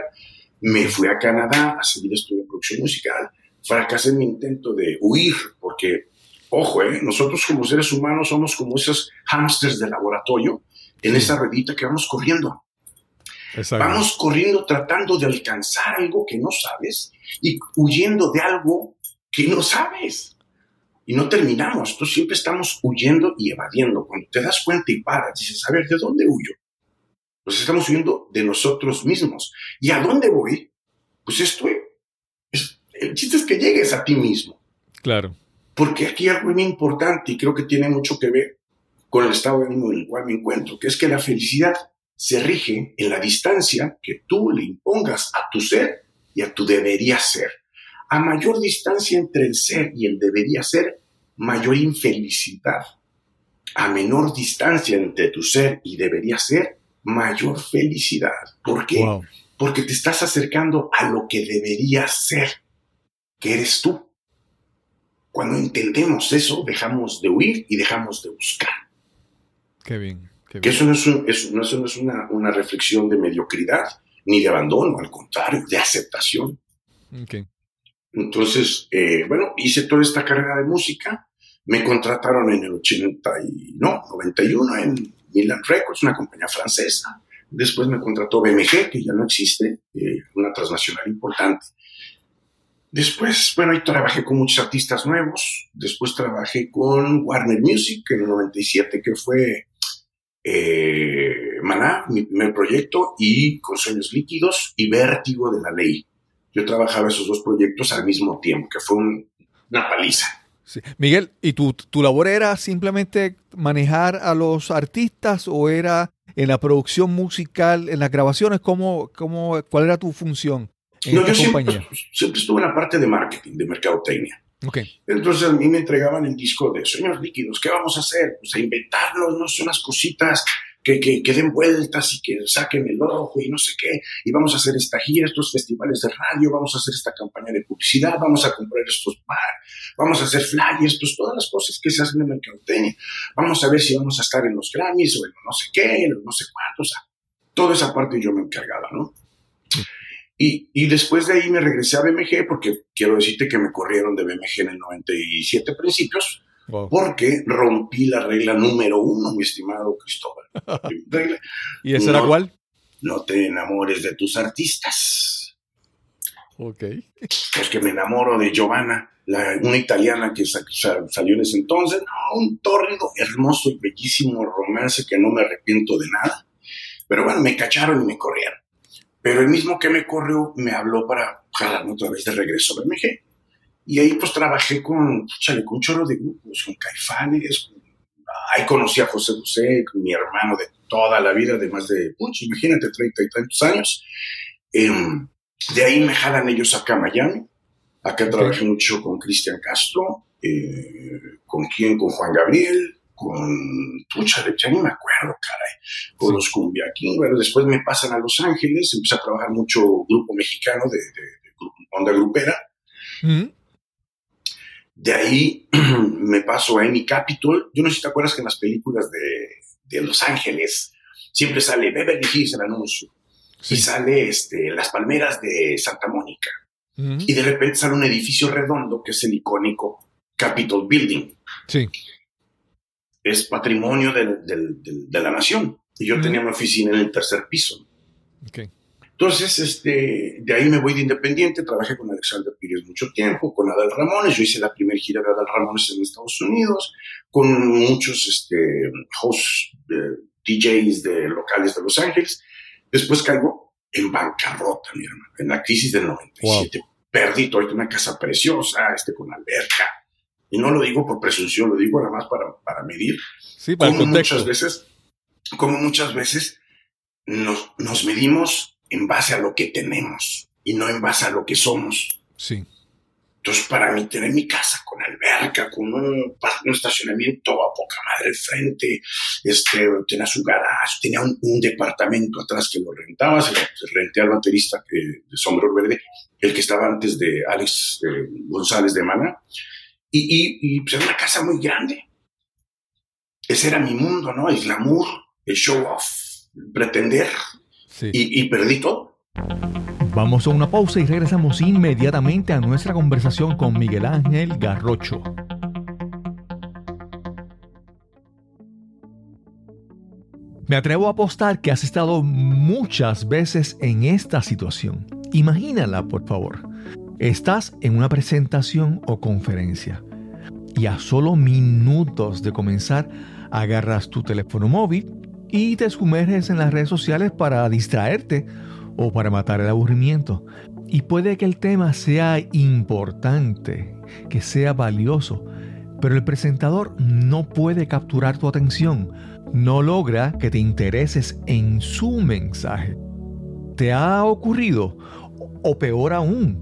Speaker 1: me fui a Canadá a seguir estudiando producción musical, fracasé en mi intento de huir, porque, ojo, ¿eh? nosotros como seres humanos somos como esos hámsters de laboratorio en esa ruedita que vamos corriendo. Vamos corriendo tratando de alcanzar algo que no sabes y huyendo de algo que no sabes. Y no terminamos, Entonces siempre estamos huyendo y evadiendo. Cuando te das cuenta y paras, dices, a ver, ¿de dónde huyo? Pues estamos huyendo de nosotros mismos. ¿Y a dónde voy? Pues estoy el chiste es que llegues a ti mismo.
Speaker 2: Claro.
Speaker 1: Porque aquí hay algo muy importante y creo que tiene mucho que ver con el estado de ánimo en el cual me encuentro, que es que la felicidad se rige en la distancia que tú le impongas a tu ser y a tu debería ser. A mayor distancia entre el ser y el debería ser, mayor infelicidad. A menor distancia entre tu ser y debería ser, mayor felicidad. ¿Por qué? Porque te estás acercando a lo que debería ser que eres tú. Cuando entendemos eso, dejamos de huir y dejamos de buscar.
Speaker 2: Qué bien.
Speaker 1: Que eso no es, no es una, una, reflexión de mediocridad ni de abandono, al contrario, de aceptación. Entonces, eh, bueno, hice toda esta carrera de música. Me contrataron en el 80 y, no, 91 en Milan Records, una compañía francesa. Después me contrató BMG, que ya no existe, eh, una transnacional importante. Después, bueno, ahí trabajé con muchos artistas nuevos. Después trabajé con Warner Music en el 97, que fue eh, Maná, mi primer proyecto, y con Sueños Líquidos y Vértigo de la Ley. Yo trabajaba esos dos proyectos al mismo tiempo, que fue una paliza.
Speaker 2: Miguel, ¿y tu, tu labor era simplemente manejar a los artistas o era en la producción musical, en las grabaciones? ¿Cómo, cómo, ¿Cuál era tu función?
Speaker 1: No, yo siempre, estuve en la parte de marketing, de mercadotecnia. Okay. Entonces a mí me entregaban el disco de Sueños Líquidos. ¿Qué vamos a hacer? Pues a inventarnos, ¿no? Son unas cositas que, que, den vueltas y que saquen el ojo y no sé qué. Y vamos a hacer esta gira, estos festivales de radio, vamos a hacer esta campaña de publicidad, vamos a comprar estos bar, vamos a hacer flyers, pues todas las cosas que se hacen en mercadotecnia. Vamos a ver si vamos a estar en los Grammys o en no sé qué, no sé cuántos. O sea, toda esa parte yo me encargaba, ¿no? Y, y, después de ahí me regresé a BMG porque quiero decirte que me corrieron de BMG en el 97 principios porque rompí la regla número uno, mi estimado Cristóbal.
Speaker 2: ¿Y esa era cuál?
Speaker 1: No te enamores de tus artistas.
Speaker 2: Ok.
Speaker 1: Es que me enamoro de Giovanna, la, una italiana que salió en ese entonces. No, un tórrido, hermoso y bellísimo romance que no me arrepiento de nada. Pero bueno, me cacharon y me corrieron. Pero el mismo que me corrió me habló para jalarme otra vez de regreso a BMG. Y ahí pues trabajé con, chale, con un chorro de grupos, con Caifanes, ahí conocí a José José, mi hermano de toda la vida, de más de, pucha, imagínate, treinta y tantos años. Em, de ahí me jalan ellos acá a Miami. Acá trabajé mucho con Cristian Castro, eh, con quién, con Juan Gabriel, con, pucha, ya ni me acuerdo, caray, con los Cumbia King. Bueno, después me pasan a Los Ángeles, empecé a trabajar mucho grupo mexicano de, onda grupera. De ahí me paso a Amy Capitol. Yo no sé si te acuerdas que en las películas de, Los Ángeles siempre sale Beverly Hills el anuncio. Y sale este, las palmeras de Santa Mónica. Y de repente sale un edificio redondo que es el icónico Capitol Building.
Speaker 2: Sí.
Speaker 1: Es patrimonio de la nación. Y yo tenía una oficina en el tercer piso.
Speaker 2: Okay.
Speaker 1: Entonces, este, de ahí me voy de independiente, trabajé con Alexander Pires mucho tiempo, con Adal Ramones, yo hice la primera gira de Adal Ramones en Estados Unidos, con muchos este, hosts, DJs de locales de Los Ángeles. Después caigo en bancarrota, mi hermano, en la crisis del 97. Perdí toda una casa preciosa, este, con alberca. Y no lo digo por presunción, lo digo nada más para, para medir.
Speaker 2: Sí, para
Speaker 1: como muchas veces, como muchas veces nos, nos medimos en base a lo que tenemos y no en base a lo que somos.
Speaker 2: Sí.
Speaker 1: Entonces, para mí, tener mi casa con alberca, con un, estacionamiento a poca madre al frente, este, tenía su garage, tenía un, departamento atrás que lo rentaba, se lo renté al baterista que, de sombrero verde, el que estaba antes de Alex eh, González de Mana, y, y, y pues, era una casa muy grande. Ese era mi mundo, ¿no? El glamour, el show off, pretender y, perdí todo.
Speaker 2: Vamos a una pausa y regresamos inmediatamente a nuestra conversación con Miguel Ángel Garrocho. Me atrevo a apostar que has estado muchas veces en esta situación. Imagínala, por favor. Estás en una presentación o conferencia y a solo minutos de comenzar agarras tu teléfono móvil y te sumerges en las redes sociales para distraerte o para matar el aburrimiento. Y puede que el tema sea importante, que sea valioso, pero el presentador no puede capturar tu atención, no logra que te intereses en su mensaje. ¿Te ha ocurrido? O peor aún,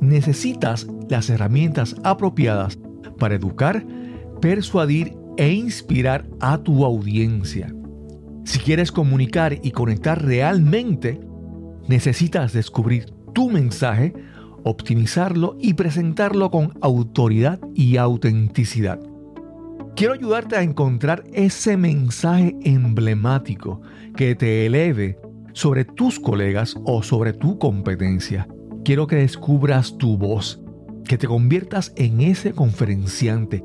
Speaker 2: necesitas las herramientas apropiadas para educar, persuadir e inspirar a tu audiencia. Si quieres comunicar y conectar realmente, necesitas descubrir tu mensaje, optimizarlo y presentarlo con autoridad y autenticidad. Quiero ayudarte a encontrar ese mensaje emblemático que te eleve sobre tus colegas o sobre tu competencia. Quiero que descubras tu voz, que te conviertas en ese conferenciante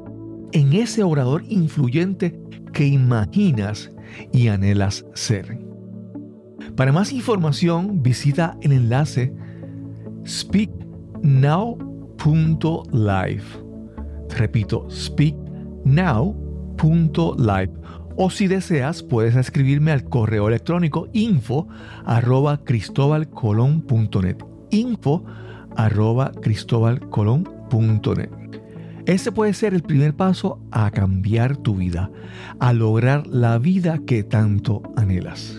Speaker 2: en ese orador influyente que imaginas y anhelas ser. Para más información visita el enlace speaknow.live. Repito, speaknow.live. O si deseas, puedes escribirme al correo electrónico info arroba cristobalcolón.net. Info arroba cristobalcolón.net. Ese puede ser el primer paso a cambiar tu vida, a lograr la vida que tanto anhelas.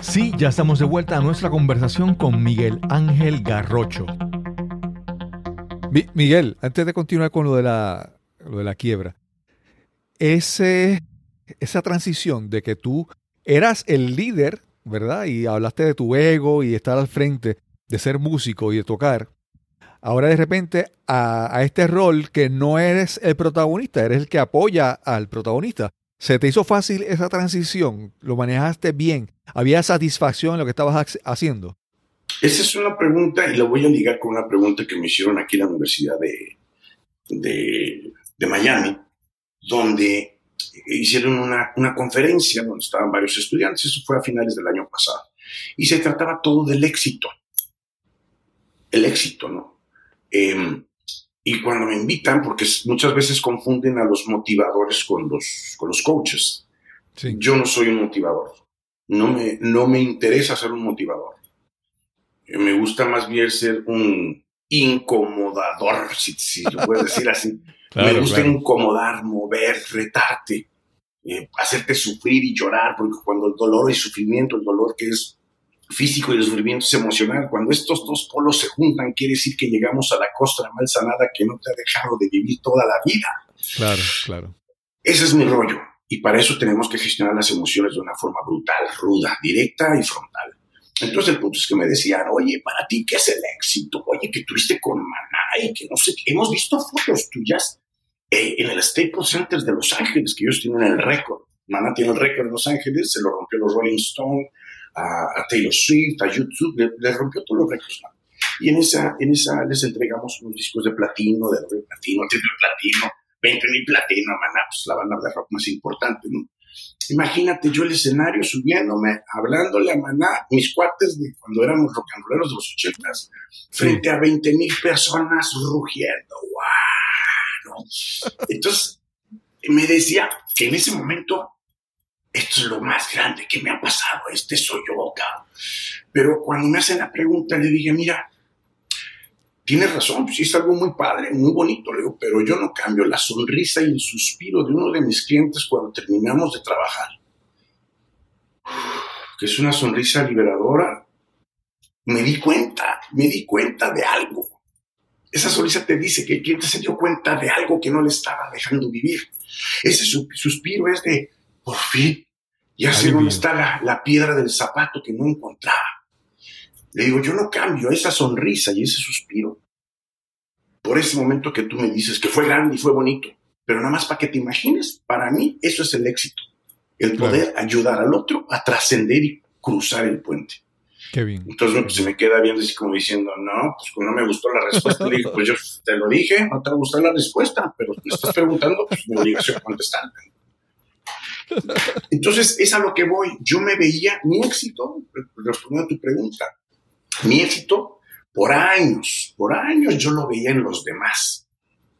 Speaker 2: Sí, ya estamos de vuelta a nuestra conversación con Miguel Ángel Garrocho.
Speaker 3: Miguel, antes de continuar con lo de la, lo de la quiebra, ese, esa transición de que tú eras el líder, ¿verdad? Y hablaste de tu ego y estar al frente, de ser músico y de tocar. Ahora de repente a, este rol que no eres el protagonista, eres el que apoya al protagonista. ¿Se te hizo fácil esa transición? ¿Lo manejaste bien? ¿Había satisfacción en lo que estabas haciendo?
Speaker 1: Esa es una pregunta y la voy a ligar con una pregunta que me hicieron aquí en la Universidad de, de Miami, donde hicieron una, una, conferencia donde estaban varios estudiantes, eso fue a finales del año pasado, y se trataba todo del éxito. El éxito, ¿no? Eh, y cuando me invitan, porque muchas veces confunden a los motivadores con los, con los coaches. Yo no soy un motivador. No me, no me interesa ser un motivador. Me gusta más bien ser un incomodador, si, si lo puedo decir así. me gusta incomodar, mover, retarte, eh, hacerte sufrir y llorar, porque cuando el dolor y sufrimiento, el dolor que es físico y el sufrimiento es emocional. Cuando estos dos polos se juntan, quiere decir que llegamos a la costra mal sanada que no te ha dejado de vivir toda la vida.
Speaker 3: Claro, claro.
Speaker 1: Ese es mi rollo. Y para eso tenemos que gestionar las emociones de una forma brutal, ruda, directa y frontal. Entonces el punto es que me decían, oye, para ti, ¿qué es el éxito? Oye, que tuviste con Maná y que no sé qué. Hemos visto fotos tuyas eh, en el Staples Center de Los Ángeles, que ellos tienen el récord. Maná tiene el récord en Los Ángeles, se lo rompió los Rolling Stones, a, Taylor Swift, a YouTube, le, rompió todos los récords. Y en esa, en esa les entregamos unos discos de platino, de platino, triple platino, 20 mil platino, maná, pues la banda de rock más importante, ¿no? Imagínate yo el escenario subiéndome, hablándole a Maná, mis cuates de cuando éramos rolleros de los ochentas, frente a 20 mil personas rugiendo, ¡guau! Entonces, me decía que en ese momento esto es lo más grande que me ha pasado, este soy yo, cabrón. Pero cuando me hacen la pregunta, le dije, mira, tienes razón, sí es algo muy padre, muy bonito, le digo, pero yo no cambio la sonrisa y el suspiro de uno de mis clientes cuando terminamos de trabajar. Que es una sonrisa liberadora. Me di cuenta, me di cuenta de algo. Esa sonrisa te dice que el cliente se dio cuenta de algo que no le estaba dejando vivir. Ese suspiro es de, por fin, ya sé dónde está la, piedra del zapato que no encontraba. Le digo, yo no cambio esa sonrisa y ese suspiro por ese momento que tú me dices que fue grande y fue bonito, pero nada más para que te imagines, para mí eso es el éxito, el poder ayudar al otro a trascender y cruzar el puente.
Speaker 3: Qué bien.
Speaker 1: Entonces pues, se me queda viendo así como diciendo, no, pues no me gustó la respuesta. Le digo, pues yo te lo dije, no te gustó la respuesta, pero me estás preguntando, pues mi obligación contestar. Entonces, es a lo que voy. Yo me veía mi éxito, respondiendo a tu pregunta, mi éxito por años, por años yo lo veía en los demás.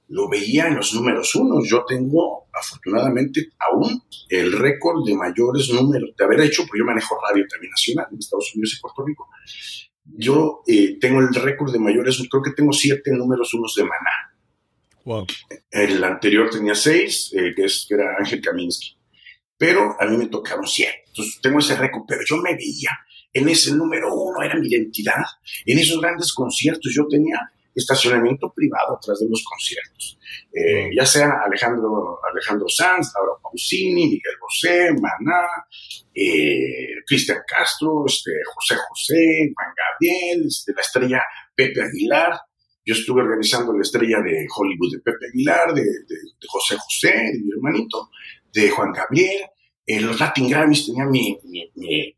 Speaker 1: Lo veía en los números unos. Yo tengo, afortunadamente, aún el récord de mayores números de haber hecho, porque yo manejo radio también nacional en Estados Unidos y Puerto Rico. Yo eh, tengo el récord de mayores, creo que tengo siete números unos de Maná.
Speaker 3: Wow.
Speaker 1: El anterior tenía seis, eh, que, es, que era Ángel Kaminsky pero a mí me tocaron siete. Entonces tengo ese récord, pero yo me veía en ese número uno, era mi identidad. En esos grandes conciertos yo tenía estacionamiento privado atrás de los conciertos. Eh, ya sea Alejandro, Alejandro Sanz, Laura Pausini, Miguel Bosé, Maná, eh, Cristian Castro, este, José José, Juan Gabriel, este, la estrella Pepe Aguilar. Yo estuve organizando la estrella de Hollywood de Pepe Aguilar, de, de José José, de mi hermanito de Juan Gabriel. En los Latin Grammys tenía mi, mi, mi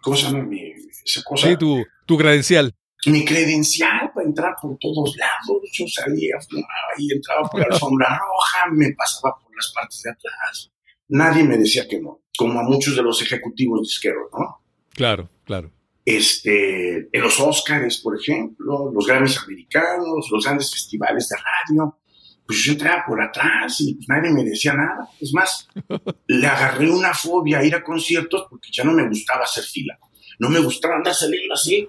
Speaker 1: ¿cómo se llama? Mi, esa cosa.
Speaker 3: Sí, tu, tu credencial.
Speaker 1: Mi credencial para entrar por todos lados. Yo salía, y entraba por la alfombra roja, me pasaba por las partes de atrás. Nadie me decía que no, como a muchos de los ejecutivos disqueros, ¿no?
Speaker 3: Claro, claro.
Speaker 1: este, en los Oscars, por ejemplo, los Grammys americanos, los grandes festivales de radio. Pues yo entraba por atrás y pues nadie me decía nada. Es más, le agarré una fobia a ir a conciertos porque ya no me gustaba hacer fila. No me gustaba andar saliendo así.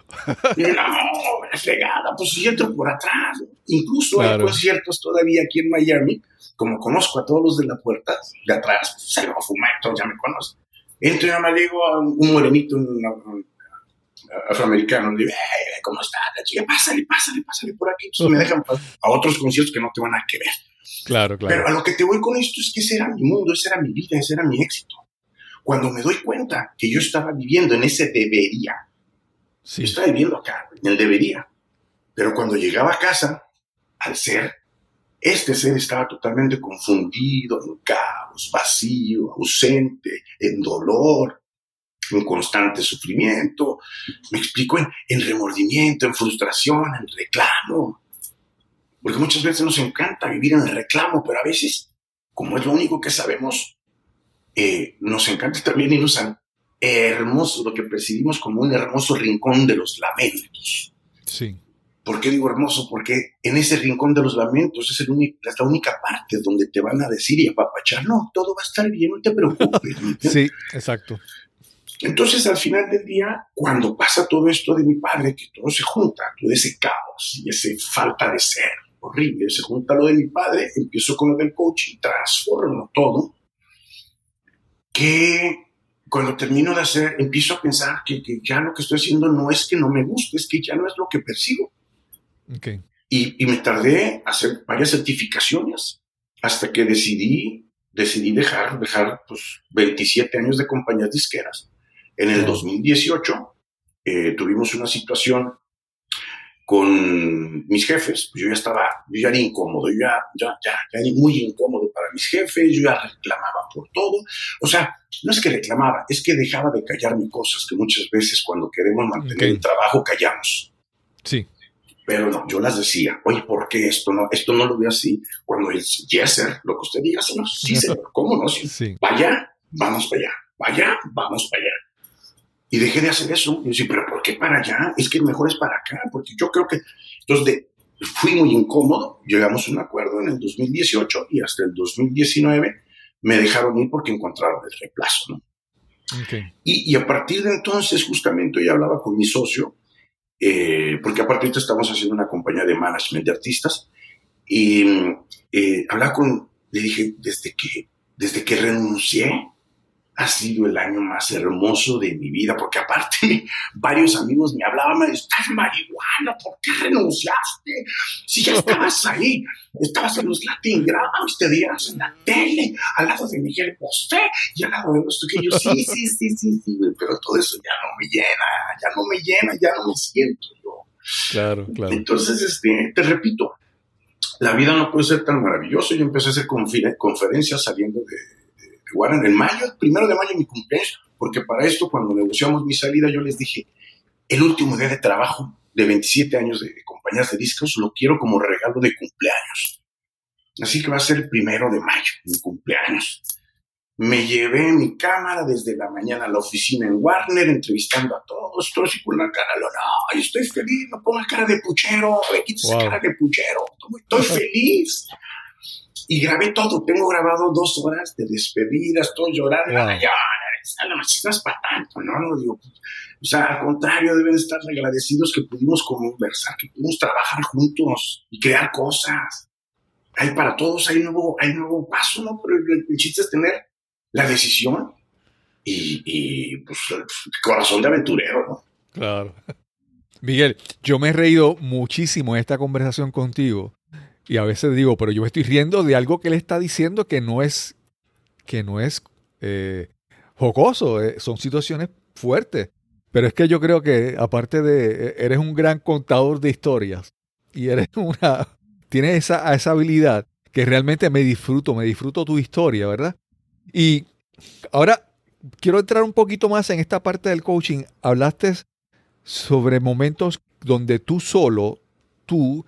Speaker 1: Y no, la fregada, pues yo entro por atrás. Incluso hay conciertos todavía aquí en Miami, como conozco a todos los de la puerta, de atrás, pues, salgo a fumar, ya me conocen. Entro y nada más digo a un morenito, un, afroamericano, le digo, ¿cómo está la chica? Pásale, pásale, pásale por aquí. Entonces me dejan a otros conciertos que no te van a que ver.
Speaker 3: Claro, claro.
Speaker 1: Pero a lo que te voy con esto es que ese era mi mundo, ese era mi vida, ese era mi éxito. Cuando me doy cuenta que yo estaba viviendo en ese debería, sí. yo estaba viviendo acá, en el debería. Pero cuando llegaba a casa, al ser, este ser estaba totalmente confundido, en caos, vacío, ausente, en dolor, en constante sufrimiento, me explico, en, remordimiento, en frustración, en reclamo. Porque muchas veces nos encanta vivir en el reclamo, pero a veces, como es lo único que sabemos, eh, nos encanta también irnos al hermoso, lo que percibimos como un hermoso rincón de los lamentos.
Speaker 3: Sí.
Speaker 1: ¿Por qué digo hermoso? Porque en ese rincón de los lamentos es, el es la única parte donde te van a decir y apapachar, no, todo va a estar bien, no te preocupes.
Speaker 3: sí, exacto.
Speaker 1: Entonces, al final del día, cuando pasa todo esto de mi padre, que todo se junta, todo ese caos y esa falta de ser horrible, se junta lo de mi padre, empiezo con lo del coaching, transformo todo, que cuando termino de hacer, empiezo a pensar que, ya lo que estoy haciendo no es que no me guste, es que ya no es lo que percibo.
Speaker 3: Okay.
Speaker 1: Y, me tardé a hacer varias certificaciones hasta que decidí, decidí dejar, dejar pues, 27 años de compañías disqueras en el 2018 eh, tuvimos una situación con mis jefes, yo ya estaba, yo ya era incómodo, yo ya, ya, ya, era muy incómodo para mis jefes, yo ya reclamaba por todo. O sea, no es que reclamaba, es que dejaba de callarme cosas que muchas veces cuando queremos mantener el trabajo callamos.
Speaker 3: Sí.
Speaker 1: Pero no, yo las decía, oye, ¿por qué esto no? Esto no lo veo así. Cuando es yeser, lo que usted diga, no, sí, señor, ¿cómo no? Sí. Vaya, vamos para allá. Vaya, vamos para allá. Y dejé de hacer eso. Y decía, pero ¿por qué para allá? Es que mejor es para acá, porque yo creo que... Entonces, fui muy incómodo, llegamos a un acuerdo en el 2018 y hasta el 2019 me dejaron ir porque encontraron el reemplazo, ¿no? Y, a partir de entonces, justamente, yo hablaba con mi socio, eh, porque aparte ahorita estamos haciendo una compañía de management de artistas, y eh, hablaba con, le dije, desde que, desde que renuncié, ha sido el año más hermoso de mi vida, porque aparte varios amigos me hablaban, me estás marihuana, ¿por qué renunciaste? Si ya estabas ahí, estabas en los Latin Grammys, te días en la tele, al lado de Miguel Bosé y al lado de los pequeños, sí, sí, sí, sí, sí, pero todo eso ya no me llena, ya no me llena, ya no me siento yo.
Speaker 3: Claro, claro.
Speaker 1: Entonces, este, te repito, la vida no puede ser tan maravillosa. Yo empecé a hacer conferencias saliendo de en el mayo, el primero de mayo mi cumpleaños, porque para esto cuando negociamos mi salida yo les dije, el último día de trabajo de 27 años de, compañías de discos lo quiero como regalo de cumpleaños. Así que va a ser el primero de mayo, mi cumpleaños. Me llevé mi cámara desde la mañana a la oficina en Warner, entrevistando a todos, todos así con la cara, no, estoy feliz, no ponga cara de puchero, me quites cara de puchero, estoy feliz y grabé todo. Tengo grabado dos horas de despedidas, estoy llorando. Wow. Ya, no, no es para tanto, ¿no? no digo, o sea, al contrario, deben estar agradecidos que pudimos conversar, que pudimos trabajar juntos y crear cosas. Hay para todos, hay nuevo, hay nuevo paso, ¿no? Pero el, chiste es tener la decisión y, y pues, corazón de aventurero, ¿no?
Speaker 3: Claro. Miguel, yo me he reído muchísimo esta conversación contigo y a veces digo, pero yo me estoy riendo de algo que él está diciendo que no es, que no es eh, jocoso, eh, son situaciones fuertes. Pero es que yo creo que aparte de, e, eres un gran contador de historias y eres una, tienes esa, esa habilidad que realmente me disfruto, me disfruto tu historia, ¿verdad? Y ahora quiero entrar un poquito más en esta parte del coaching. Hablaste sobre momentos donde tú solo, tú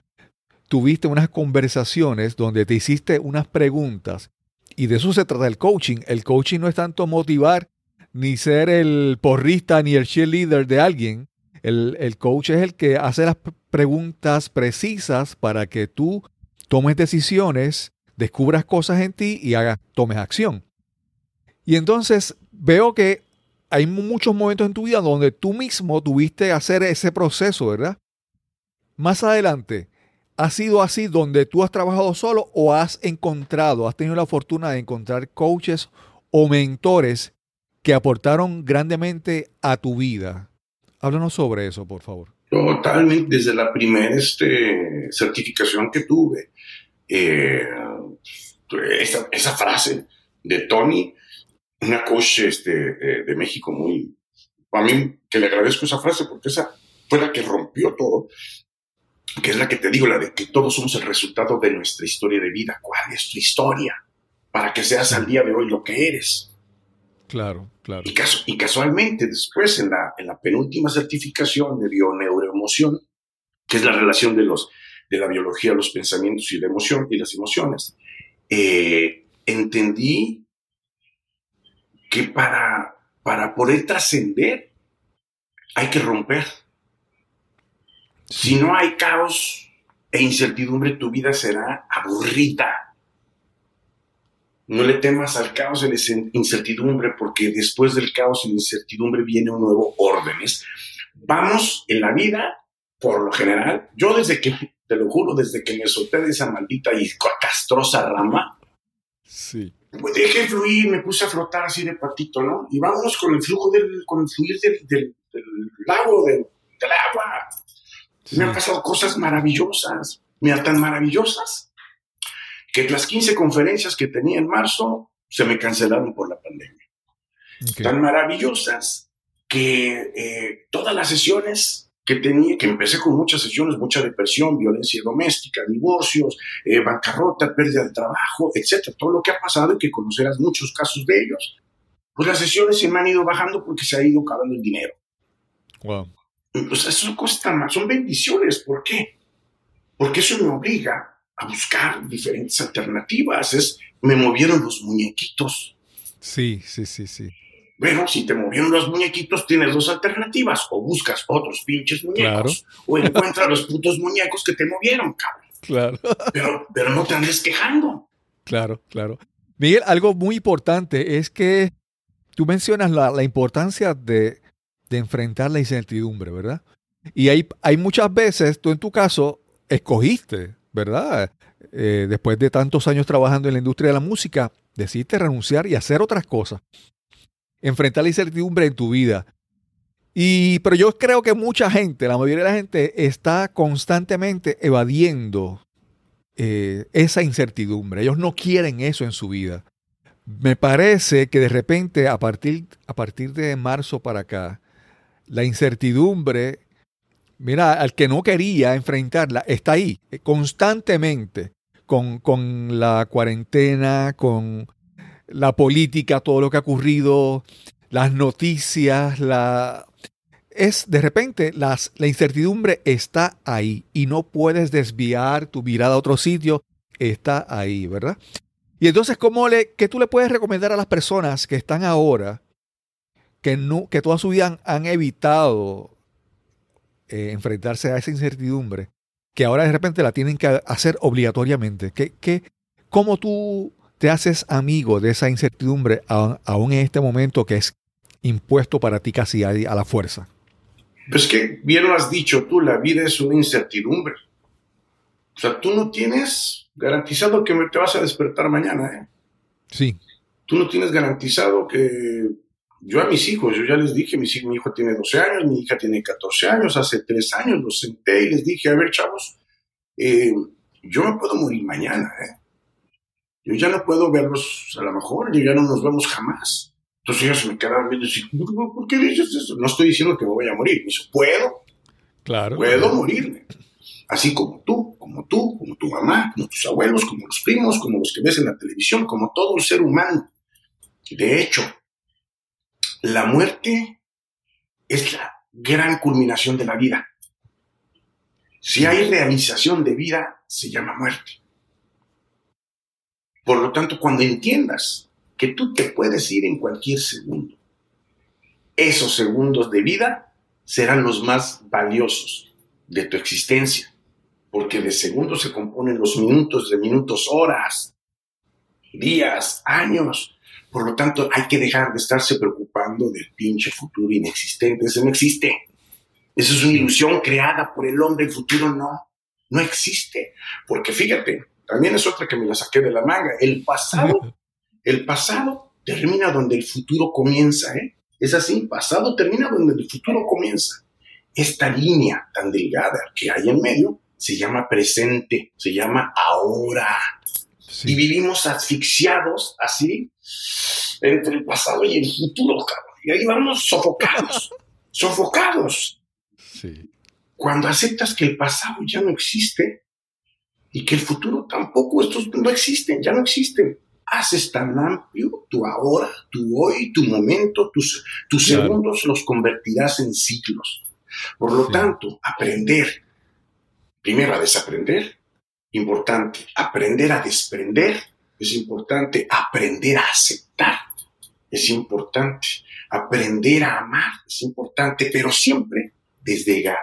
Speaker 3: tuviste unas conversaciones donde te hiciste unas preguntas y de eso se trata el coaching. El coaching no es tanto motivar ni ser el porrista ni el cheerleader de alguien,
Speaker 2: El, el coach es el que hace las preguntas precisas para que tú tomes decisiones, descubras cosas en ti y hagas, tomes acción. Y entonces veo que hay muchos momentos en tu vida donde tú mismo tuviste que hacer ese proceso, ¿verdad? Más adelante, ¿ha sido así donde tú has trabajado solo o has encontrado, has tenido la fortuna de encontrar coaches o mentores que aportaron grandemente a tu vida? Háblanos sobre eso, por favor.
Speaker 1: Totalmente, desde la primera este, certificación que tuve, eh, esa, frase de Tony, una coach este, de México muy, a mí que le agradezco esa frase porque esa fue la que rompió todo, que es la que te digo, la de que todos somos el resultado de nuestra historia de vida. ¿Cuál es tu historia? Para que seas al día de hoy lo que eres.
Speaker 2: Claro, claro.
Speaker 1: Y, y casualmente después en la, en la penúltima certificación de bioneuroemoción, que es la relación de, los, de la biología, los pensamientos y la emoción y las emociones, eh, entendí que para, para poder trascender hay que romper. Si no hay caos e incertidumbre, tu vida será aburrida. No le temas al caos y la incertidumbre, porque después del caos y la incertidumbre viene un nuevo orden. Vamos en la vida, por lo general, yo desde que, te lo juro, desde que me solté de esa maldita y castrosa rama,
Speaker 2: sí
Speaker 1: pues dejé fluir, me puse a flotar así de patito, ¿no? Y vámonos con el flujo del, con el fluir del, del, lago, del, agua. Me han pasado cosas maravillosas, mira, tan maravillosas, que las 15 conferencias que tenía en marzo se me cancelaron por la pandemia. Tan maravillosas que eh, todas las sesiones que tenía, que empecé con muchas sesiones, mucha depresión, violencia doméstica, divorcios, eh, bancarrota, pérdida de trabajo, etcétera, todo lo que ha pasado y que conocerás muchos casos de ellos. Pues las sesiones se me han ido bajando porque se ha ido acabando el dinero.
Speaker 2: Wow.
Speaker 1: Pues eso cuesta más, son bendiciones. ¿Por qué? Porque eso me obliga a buscar diferentes alternativas. Es, me movieron los muñequitos.
Speaker 2: Sí, sí, sí, sí.
Speaker 1: Bueno, si te movieron los muñequitos, tienes dos alternativas. O buscas otros pinches muñecos, o encuentras los putos muñecos que te movieron, cabrón.
Speaker 2: Claro.
Speaker 1: Pero, pero no te andes quejando.
Speaker 2: Claro, claro. Miguel, algo muy importante es que tú mencionas la, importancia de, enfrentar la incertidumbre, ¿verdad? Y hay, hay muchas veces, tú en tu caso, escogiste, ¿verdad? Eh, después de tantos años trabajando en la industria de la música, decidiste renunciar y hacer otras cosas enfrentar la incertidumbre en tu vida. Y, pero yo creo que mucha gente, la mayoría de la gente, está constantemente evadiendo eh, esa incertidumbre. Ellos no quieren eso en su vida. Me parece que de repente, a partir, a partir de marzo para acá, la incertidumbre, mira, al que no quería enfrentarla, está ahí, eh, constantemente, con, con la cuarentena, con la política, todo lo que ha ocurrido, las noticias, la... Es de repente las, la incertidumbre está ahí y no puedes desviar tu mirada a otro sitio, está ahí, ¿verdad? Y entonces, ¿cómo le, ¿qué tú le puedes recomendar a las personas que están ahora, que, no, que toda su vida han, evitado eh, enfrentarse a esa incertidumbre, que ahora de repente la tienen que hacer obligatoriamente? ¿Qué, qué, ¿Cómo tú te haces amigo de esa incertidumbre aún en este momento que es impuesto para ti casi a, la fuerza?
Speaker 1: Pues que bien lo has dicho tú, la vida es una incertidumbre. O sea, tú no tienes garantizado que te vas a despertar mañana, ¿eh?
Speaker 2: Sí.
Speaker 1: Tú no tienes garantizado que yo a mis hijos, yo ya les dije, mi hijo tiene 12 años, mi hija tiene 14 años, hace 3 años los senté y les dije, a ver, chavos, eh, yo me puedo morir mañana, ¿eh? Yo ya no puedo verlos, a lo mejor, yo ya no nos vemos jamás. Entonces ellos me quedaron viendo y dicen, ¿por qué dices eso? No estoy diciendo que me voy a morir. Me dice, puedo.
Speaker 2: Claro.
Speaker 1: Puedo morirme. Así como tú, como tú, como tu mamá, como tus abuelos, como los primos, como los que ves en la televisión, como todo el ser humano. De hecho, la muerte es la gran culminación de la vida. Si hay realización de vida, se llama muerte. Por lo tanto, cuando entiendas que tú te puedes ir en cualquier segundo, esos segundos de vida serán los más valiosos de tu existencia, porque de segundos se componen los minutos, de minutos, horas, días, años. Por lo tanto, hay que dejar de estarse preocupando del pinche futuro inexistente. Ese no existe. Esa es una ilusión creada por el hombre. El futuro no, no existe. Porque fíjate, también es otra que me la saqué de la manga. El pasado, el pasado termina donde el futuro comienza, ¿eh? Es así, pasado termina donde el futuro comienza. Esta línea tan delgada que hay en medio se llama presente, se llama ahora. Y vivimos asfixiados así entre el pasado y el futuro, cabrón. Y ahí vamos sofocados, sofocados. Cuando aceptas que el pasado ya no existe y que el futuro tampoco, estos no existen, ya no existen haces tan amplio tu ahora, tu hoy, tu momento, tus, tus segundos los convertirás en ciclos. Por lo tanto, aprender, primero a desaprender, importante, aprender a desprender, es importante, aprender a aceptar, es importante, aprender a amar, es importante, pero siempre desde,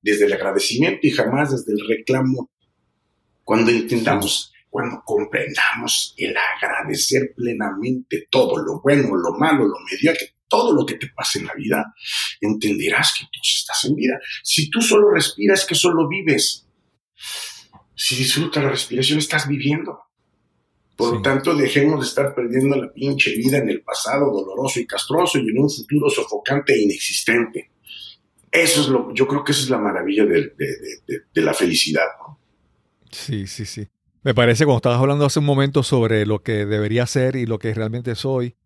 Speaker 1: desde el agradecimiento y jamás desde el reclamo. Cuando intentamos cuando comprendamos el agradecer plenamente todo lo bueno, lo malo, lo mediocre, todo lo que te pase en la vida, entenderás que entonces estás en vida. Si tú solo respiras, que solo vives. Si disfrutas la respiración, estás viviendo. Por lo tanto, dejemos de estar perdiendo la pinche vida en el pasado doloroso y castroso y en un futuro sofocante e inexistente. Eso es lo, yo creo que esa es la maravilla de, de la felicidad. ¿no?
Speaker 2: Sí, sí, sí. Me parece, cuando estabas hablando hace un momento sobre lo que debería ser y lo que realmente soy,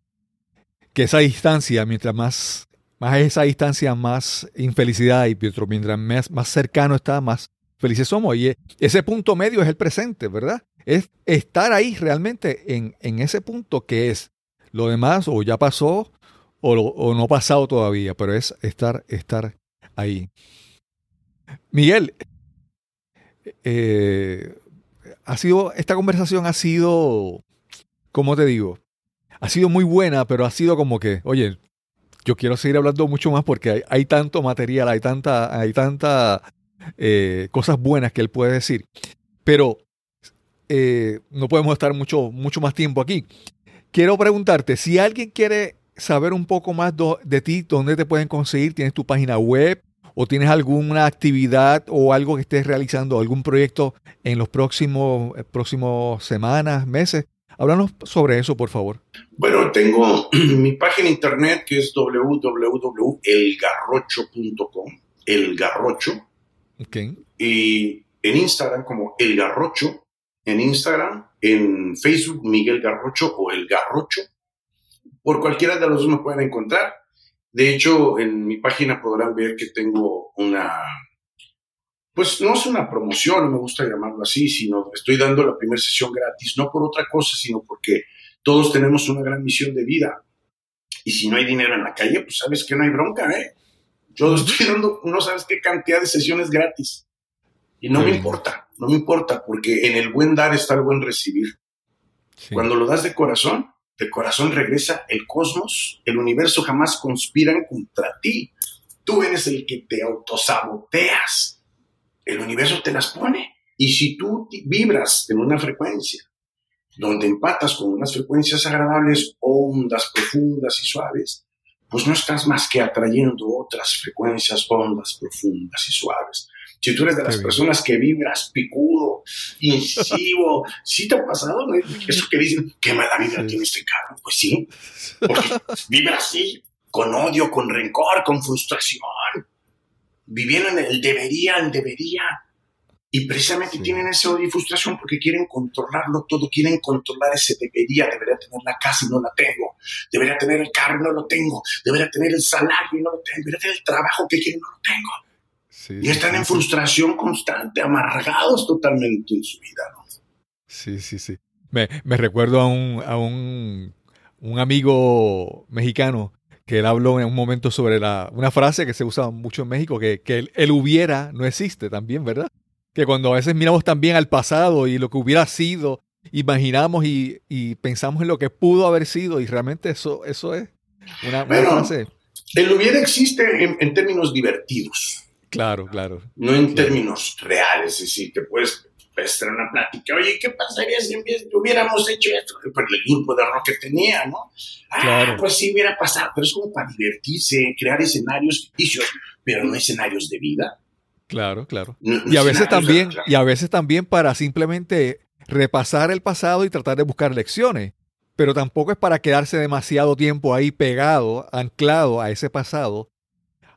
Speaker 2: que esa distancia, mientras más, más esa distancia, más infelicidad y mientras más, más cercano está, más felices somos. Y ese punto medio es el presente, ¿verdad? Es estar ahí realmente en, en ese punto que es lo demás o ya pasó o, o no ha pasado todavía, pero es estar, estar ahí. Miguel, eh, ha sido, esta conversación ha sido, ¿cómo te digo? Ha sido muy buena, pero ha sido como que, oye, yo quiero seguir hablando mucho más porque hay, tanto material, hay tanta, hay tanta eh, cosas buenas que él puede decir. Pero eh, no podemos estar mucho, mucho más tiempo aquí. Quiero preguntarte, si alguien quiere saber un poco más de ti, ¿dónde te pueden conseguir? ¿Tienes tu página web? o tienes alguna actividad o algo que estés realizando, algún proyecto en los próximos, próximos semanas, meses. Háblanos sobre eso, por favor.
Speaker 1: Bueno, tengo mi página internet que es www.elgarrocho.com, El Garrocho.
Speaker 2: Okay.
Speaker 1: Y en Instagram como El Garrocho, en Instagram, en Facebook Miguel Garrocho o El Garrocho. Por cualquiera de los dos me pueden encontrar. De hecho, en mi página podrán ver que tengo una, pues no es una promoción, me gusta llamarlo así, sino estoy dando la primera sesión gratis, no por otra cosa, sino porque todos tenemos una gran misión de vida. Y si no hay dinero en la calle, pues sabes que no hay bronca, ¿eh? Yo estoy dando, no sabes qué cantidad de sesiones gratis. Y no me importa, no me importa, porque en el buen dar está el buen recibir. Cuando lo das de corazón, de corazón regresa el cosmos, el universo jamás conspiran contra ti. Tú eres el que te autosaboteas. El universo te las pone. Y si tú vibras en una frecuencia donde empatas con unas frecuencias agradables, ondas profundas y suaves, pues no estás más que atrayendo otras frecuencias, ondas profundas y suaves. Si tú eres de las personas que vibras picudo, incisivo, ¿sí te ha pasado? Eso que dicen, qué mala vibra tiene este carro. Pues sí, porque vibra así, con odio, con rencor, con frustración. El debería, el debería. Y precisamente tienen ese odio y frustración porque quieren controlarlo todo, quieren controlar ese debería. Debería tener la casa y no la tengo. Debería tener el carro y no lo tengo. Debería tener el salario y no lo tengo. Debería tener el trabajo que quiero y no lo tengo y están en frustración constante, amargados totalmente en su vida. ¿no?
Speaker 2: Sí, sí, sí. Me, recuerdo a, un, a un, amigo mexicano que él habló en un momento sobre la, una frase que se usa mucho en México, que, que el, hubiera no existe también, ¿verdad? Que cuando a veces miramos también al pasado y lo que hubiera sido, imaginamos y, pensamos en lo que pudo haber sido y realmente eso, eso es una, frase
Speaker 1: El hubiera existe en, en términos divertidos.
Speaker 3: Claro, claro.
Speaker 1: No en
Speaker 3: Claro.
Speaker 1: términos reales, es decir, te puedes estar en una plática, oye, ¿qué pasaría si hubiéramos hecho esto? Por el grupo de rock que tenía, ¿no? Ah,
Speaker 3: Claro.
Speaker 1: pues sí hubiera pasado, pero es como para divertirse, crear escenarios ficticios, pero no escenarios de vida.
Speaker 3: Claro, claro.
Speaker 1: No- no
Speaker 3: Y a veces también,
Speaker 1: claro.
Speaker 3: y a veces también para simplemente repasar el pasado y tratar de buscar lecciones. Pero tampoco es para quedarse demasiado tiempo ahí pegado, anclado a ese pasado,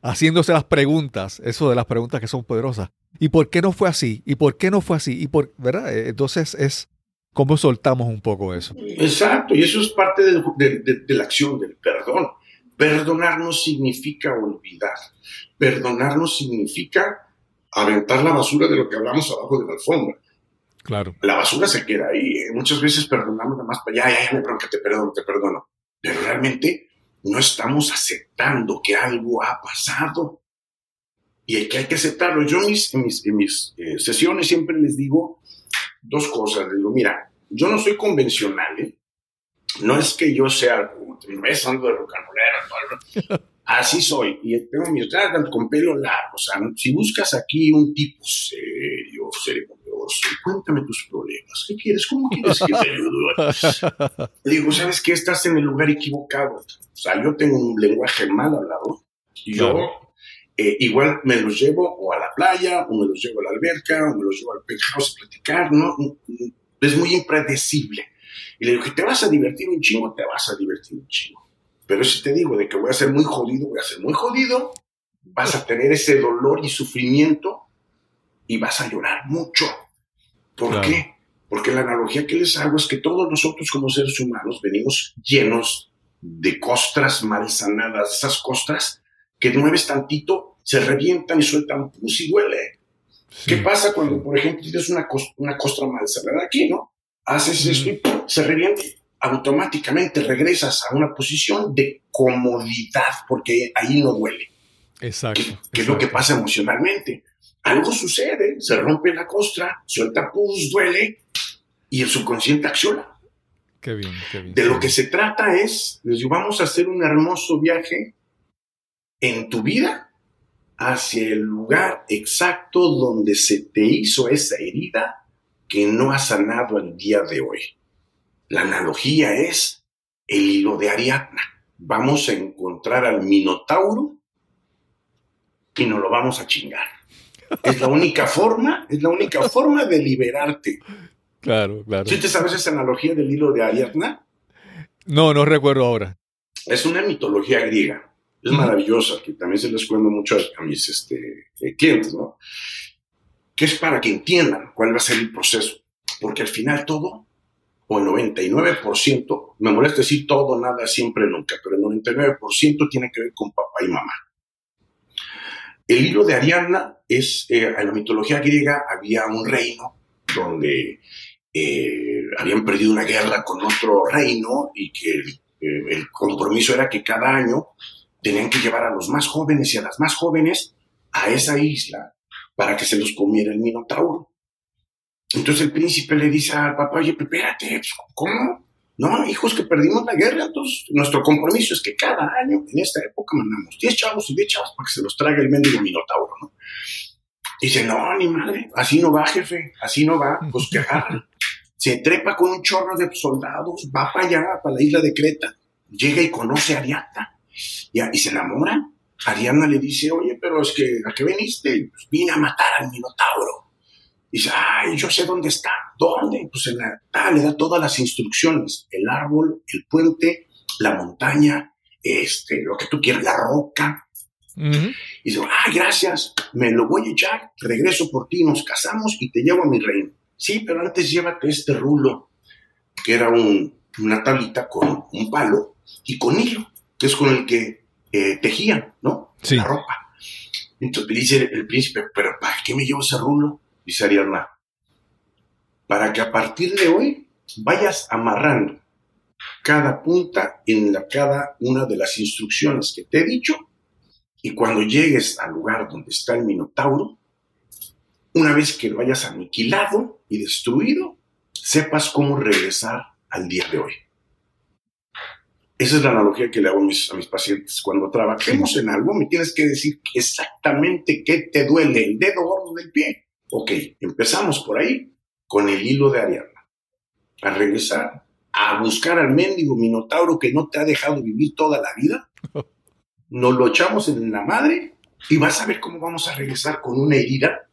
Speaker 3: haciéndose las preguntas, eso de las preguntas que son poderosas. ¿Y por qué no fue así? ¿Y por qué no fue así? ¿Y por, verdad? Eh, Entonces es cómo soltamos un poco eso.
Speaker 1: Exacto, y eso es parte de- de la acción del perdón. Perdonar no significa olvidar. Perdonar no significa aventar la basura de lo que hablamos abajo de la alfombra.
Speaker 3: Claro.
Speaker 1: La basura se queda ahí. ¿eh? Muchas veces perdonamos nada más para ya, ya, ya, me bronca, te perdono, te perdono. Pero realmente no estamos aceptando que algo ha pasado y que hay que aceptarlo. Yo en mis, en mis, en mis, eh, sesiones siempre les digo dos cosas. Les digo, mira, yo no soy convencional, ¿eh? No es que yo sea, ves, ando de todo. así soy. Y tengo mis tratas con pelo largo. O sea, si buscas aquí un tipo serio, ceremonioso, cuéntame tus problemas. ¿Qué quieres? ¿Cómo quieres que te ayude? Le digo, ¿sabes qué? Estás en el lugar equivocado. O sea, yo tengo un lenguaje mal hablado. Yo
Speaker 3: Claro.
Speaker 1: eh, igual me los llevo o a la playa, o me los llevo a la alberca, o me los llevo al penthouse a platicar, ¿no? Es muy impredecible. Y le digo, que te vas a divertir un chingo, te vas a divertir un chingo. Pero si te digo de que voy a ser muy jodido, voy a ser muy jodido, vas a tener ese dolor y sufrimiento y vas a llorar mucho. ¿Por
Speaker 3: Claro.
Speaker 1: qué? Porque la analogía que les hago es que todos nosotros como seres humanos venimos llenos de costras mal sanadas, esas costras que mueves tantito, se revientan y sueltan pus y duele. ¿Qué pasa cuando, por ejemplo, tienes una, cos- una costra mal sanada aquí, no? Haces
Speaker 3: Ujú.
Speaker 1: esto y ¡pum! se revienta. Automáticamente regresas a una posición de comodidad porque ahí no duele.
Speaker 3: Exacto.
Speaker 1: ¿Qué, qué es lo que
Speaker 3: exacto.
Speaker 1: pasa emocionalmente? Algo sucede, se rompe la costra, suelta pus, duele y el subconsciente acciona.
Speaker 3: Qué bien, qué bien.
Speaker 1: De
Speaker 3: qué
Speaker 1: lo que
Speaker 3: bien.
Speaker 1: se trata es, les digo, vamos a hacer un hermoso viaje en tu vida hacia el lugar exacto donde se te hizo esa herida que no ha sanado el día de hoy. La analogía es el hilo de Ariadna. Vamos a encontrar al Minotauro y nos lo vamos a chingar. Es la única forma, es la única forma de liberarte.
Speaker 3: Claro, claro.
Speaker 1: ¿Sí te sabes esa analogía del hilo de Ariadna?
Speaker 3: No, no recuerdo ahora.
Speaker 1: Es una mitología griega. Es maravillosa, que también se les cuento mucho a, a mis este, eh, clientes, ¿no? Que es para que entiendan cuál va a ser el proceso. Porque al final todo, o el 99%, me molesta decir todo, nada, siempre, nunca, pero el 99% tiene que ver con papá y mamá. El hilo de Ariadna es, eh, en la mitología griega había un reino donde eh, habían perdido una guerra con otro reino y que eh, el compromiso era que cada año tenían que llevar a los más jóvenes y a las más jóvenes a esa isla para que se los comiera el minotauro. Entonces el príncipe le dice al papá, oye, espérate, pues, ¿cómo? No, hijos, que perdimos la guerra, entonces nuestro compromiso es que cada año, en esta época, mandamos 10 chavos y 10 chavos para que se los trague el mendigo minotauro, ¿no? Dice, no, ni madre, así no va, jefe, así no va, pues que agarra. Se trepa con un chorro de soldados, va para allá, para la isla de Creta, llega y conoce a Ariadna y, y se enamoran. Ariadna le dice, oye, pero es que, ¿a qué viniste? Pues vine a matar al minotauro. Dice, ay, yo sé dónde está. ¿Dónde? Pues en la, ah, le da todas las instrucciones. El árbol, el puente, la montaña, este, lo que tú quieras, la roca. Y dice, ay, gracias, me lo voy a echar, regreso por ti, nos casamos y te llevo a mi reino. Sí, pero antes llévate este rulo, que era un- una tablita con un palo y con hilo, que es con el que eh, tejían, ¿no?
Speaker 3: Sí.
Speaker 1: La ropa. Entonces le dice el príncipe, pero ¿para qué me llevo ese rulo? Dice Ariadna, para que a partir de hoy vayas amarrando cada punta en la, cada una de las instrucciones que te he dicho y cuando llegues al lugar donde está el Minotauro, una vez que lo hayas aniquilado y destruido, sepas cómo regresar al día de hoy. Esa es la analogía que le hago a mis, a mis pacientes. Cuando trabajemos en algo, me tienes que decir exactamente qué te duele, el dedo gordo del pie. Ok, empezamos por ahí con el hilo de Ariadna. A regresar, a buscar al mendigo minotauro que no te ha dejado vivir toda la vida. Nos lo echamos en la madre y vas a ver cómo vamos a regresar con una herida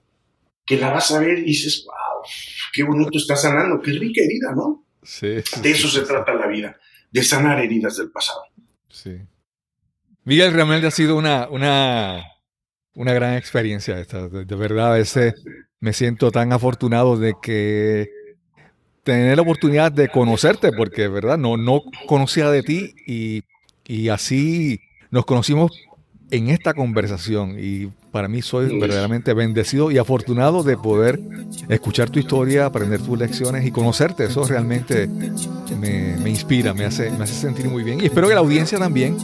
Speaker 1: que la vas a ver y dices, wow, qué bonito está sanando, qué rica herida, ¿no?
Speaker 2: Sí.
Speaker 1: De eso se trata la vida de sanar heridas del pasado.
Speaker 2: Sí. Miguel, realmente ha sido una, una, una gran experiencia esta. De, verdad, a veces me siento tan afortunado de que tener la oportunidad de conocerte, porque verdad no, no conocía de ti y, y así nos conocimos en esta conversación y para mí soy verdaderamente bendecido y afortunado de poder escuchar tu historia, aprender tus lecciones y conocerte. Eso realmente me, inspira, me hace, me hace sentir muy bien y espero que la audiencia también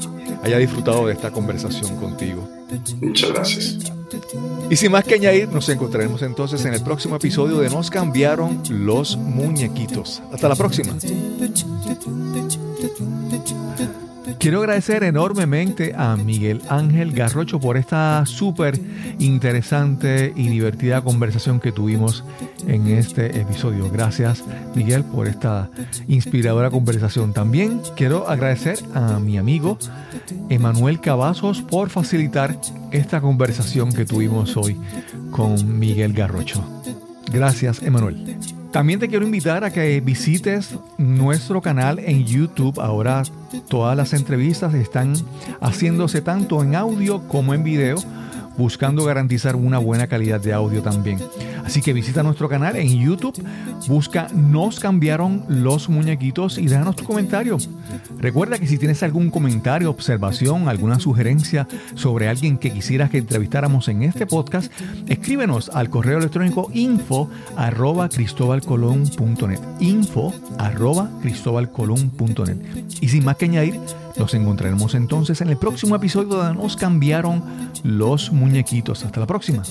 Speaker 2: haya disfrutado de esta conversación contigo.
Speaker 1: Muchas gracias.
Speaker 2: Y sin más que añadir, nos encontraremos entonces en el próximo episodio de Nos cambiaron los muñequitos. Hasta la próxima. Quiero agradecer enormemente a Miguel Ángel Garrocho por esta súper interesante y divertida conversación que tuvimos en este episodio. Gracias Miguel por esta inspiradora conversación. También quiero agradecer a mi amigo Emanuel Cavazos por facilitar esta conversación que tuvimos hoy con Miguel Garrocho. Gracias Emanuel. También te quiero invitar a que visites nuestro canal en YouTube. Ahora todas las entrevistas están haciéndose tanto en audio como en video buscando garantizar una buena calidad de audio también. Así que visita nuestro canal en YouTube, busca Nos cambiaron los muñequitos y déjanos tu comentario. Recuerda que si tienes algún comentario, observación, alguna sugerencia sobre alguien que quisieras que entrevistáramos en este podcast, escríbenos al correo electrónico info arroba cristobalcolón.net info arroba cristobalcolón.net y sin más que añadir, nos encontraremos entonces en el próximo episodio donde nos cambiaron los muñequitos. Hasta la próxima.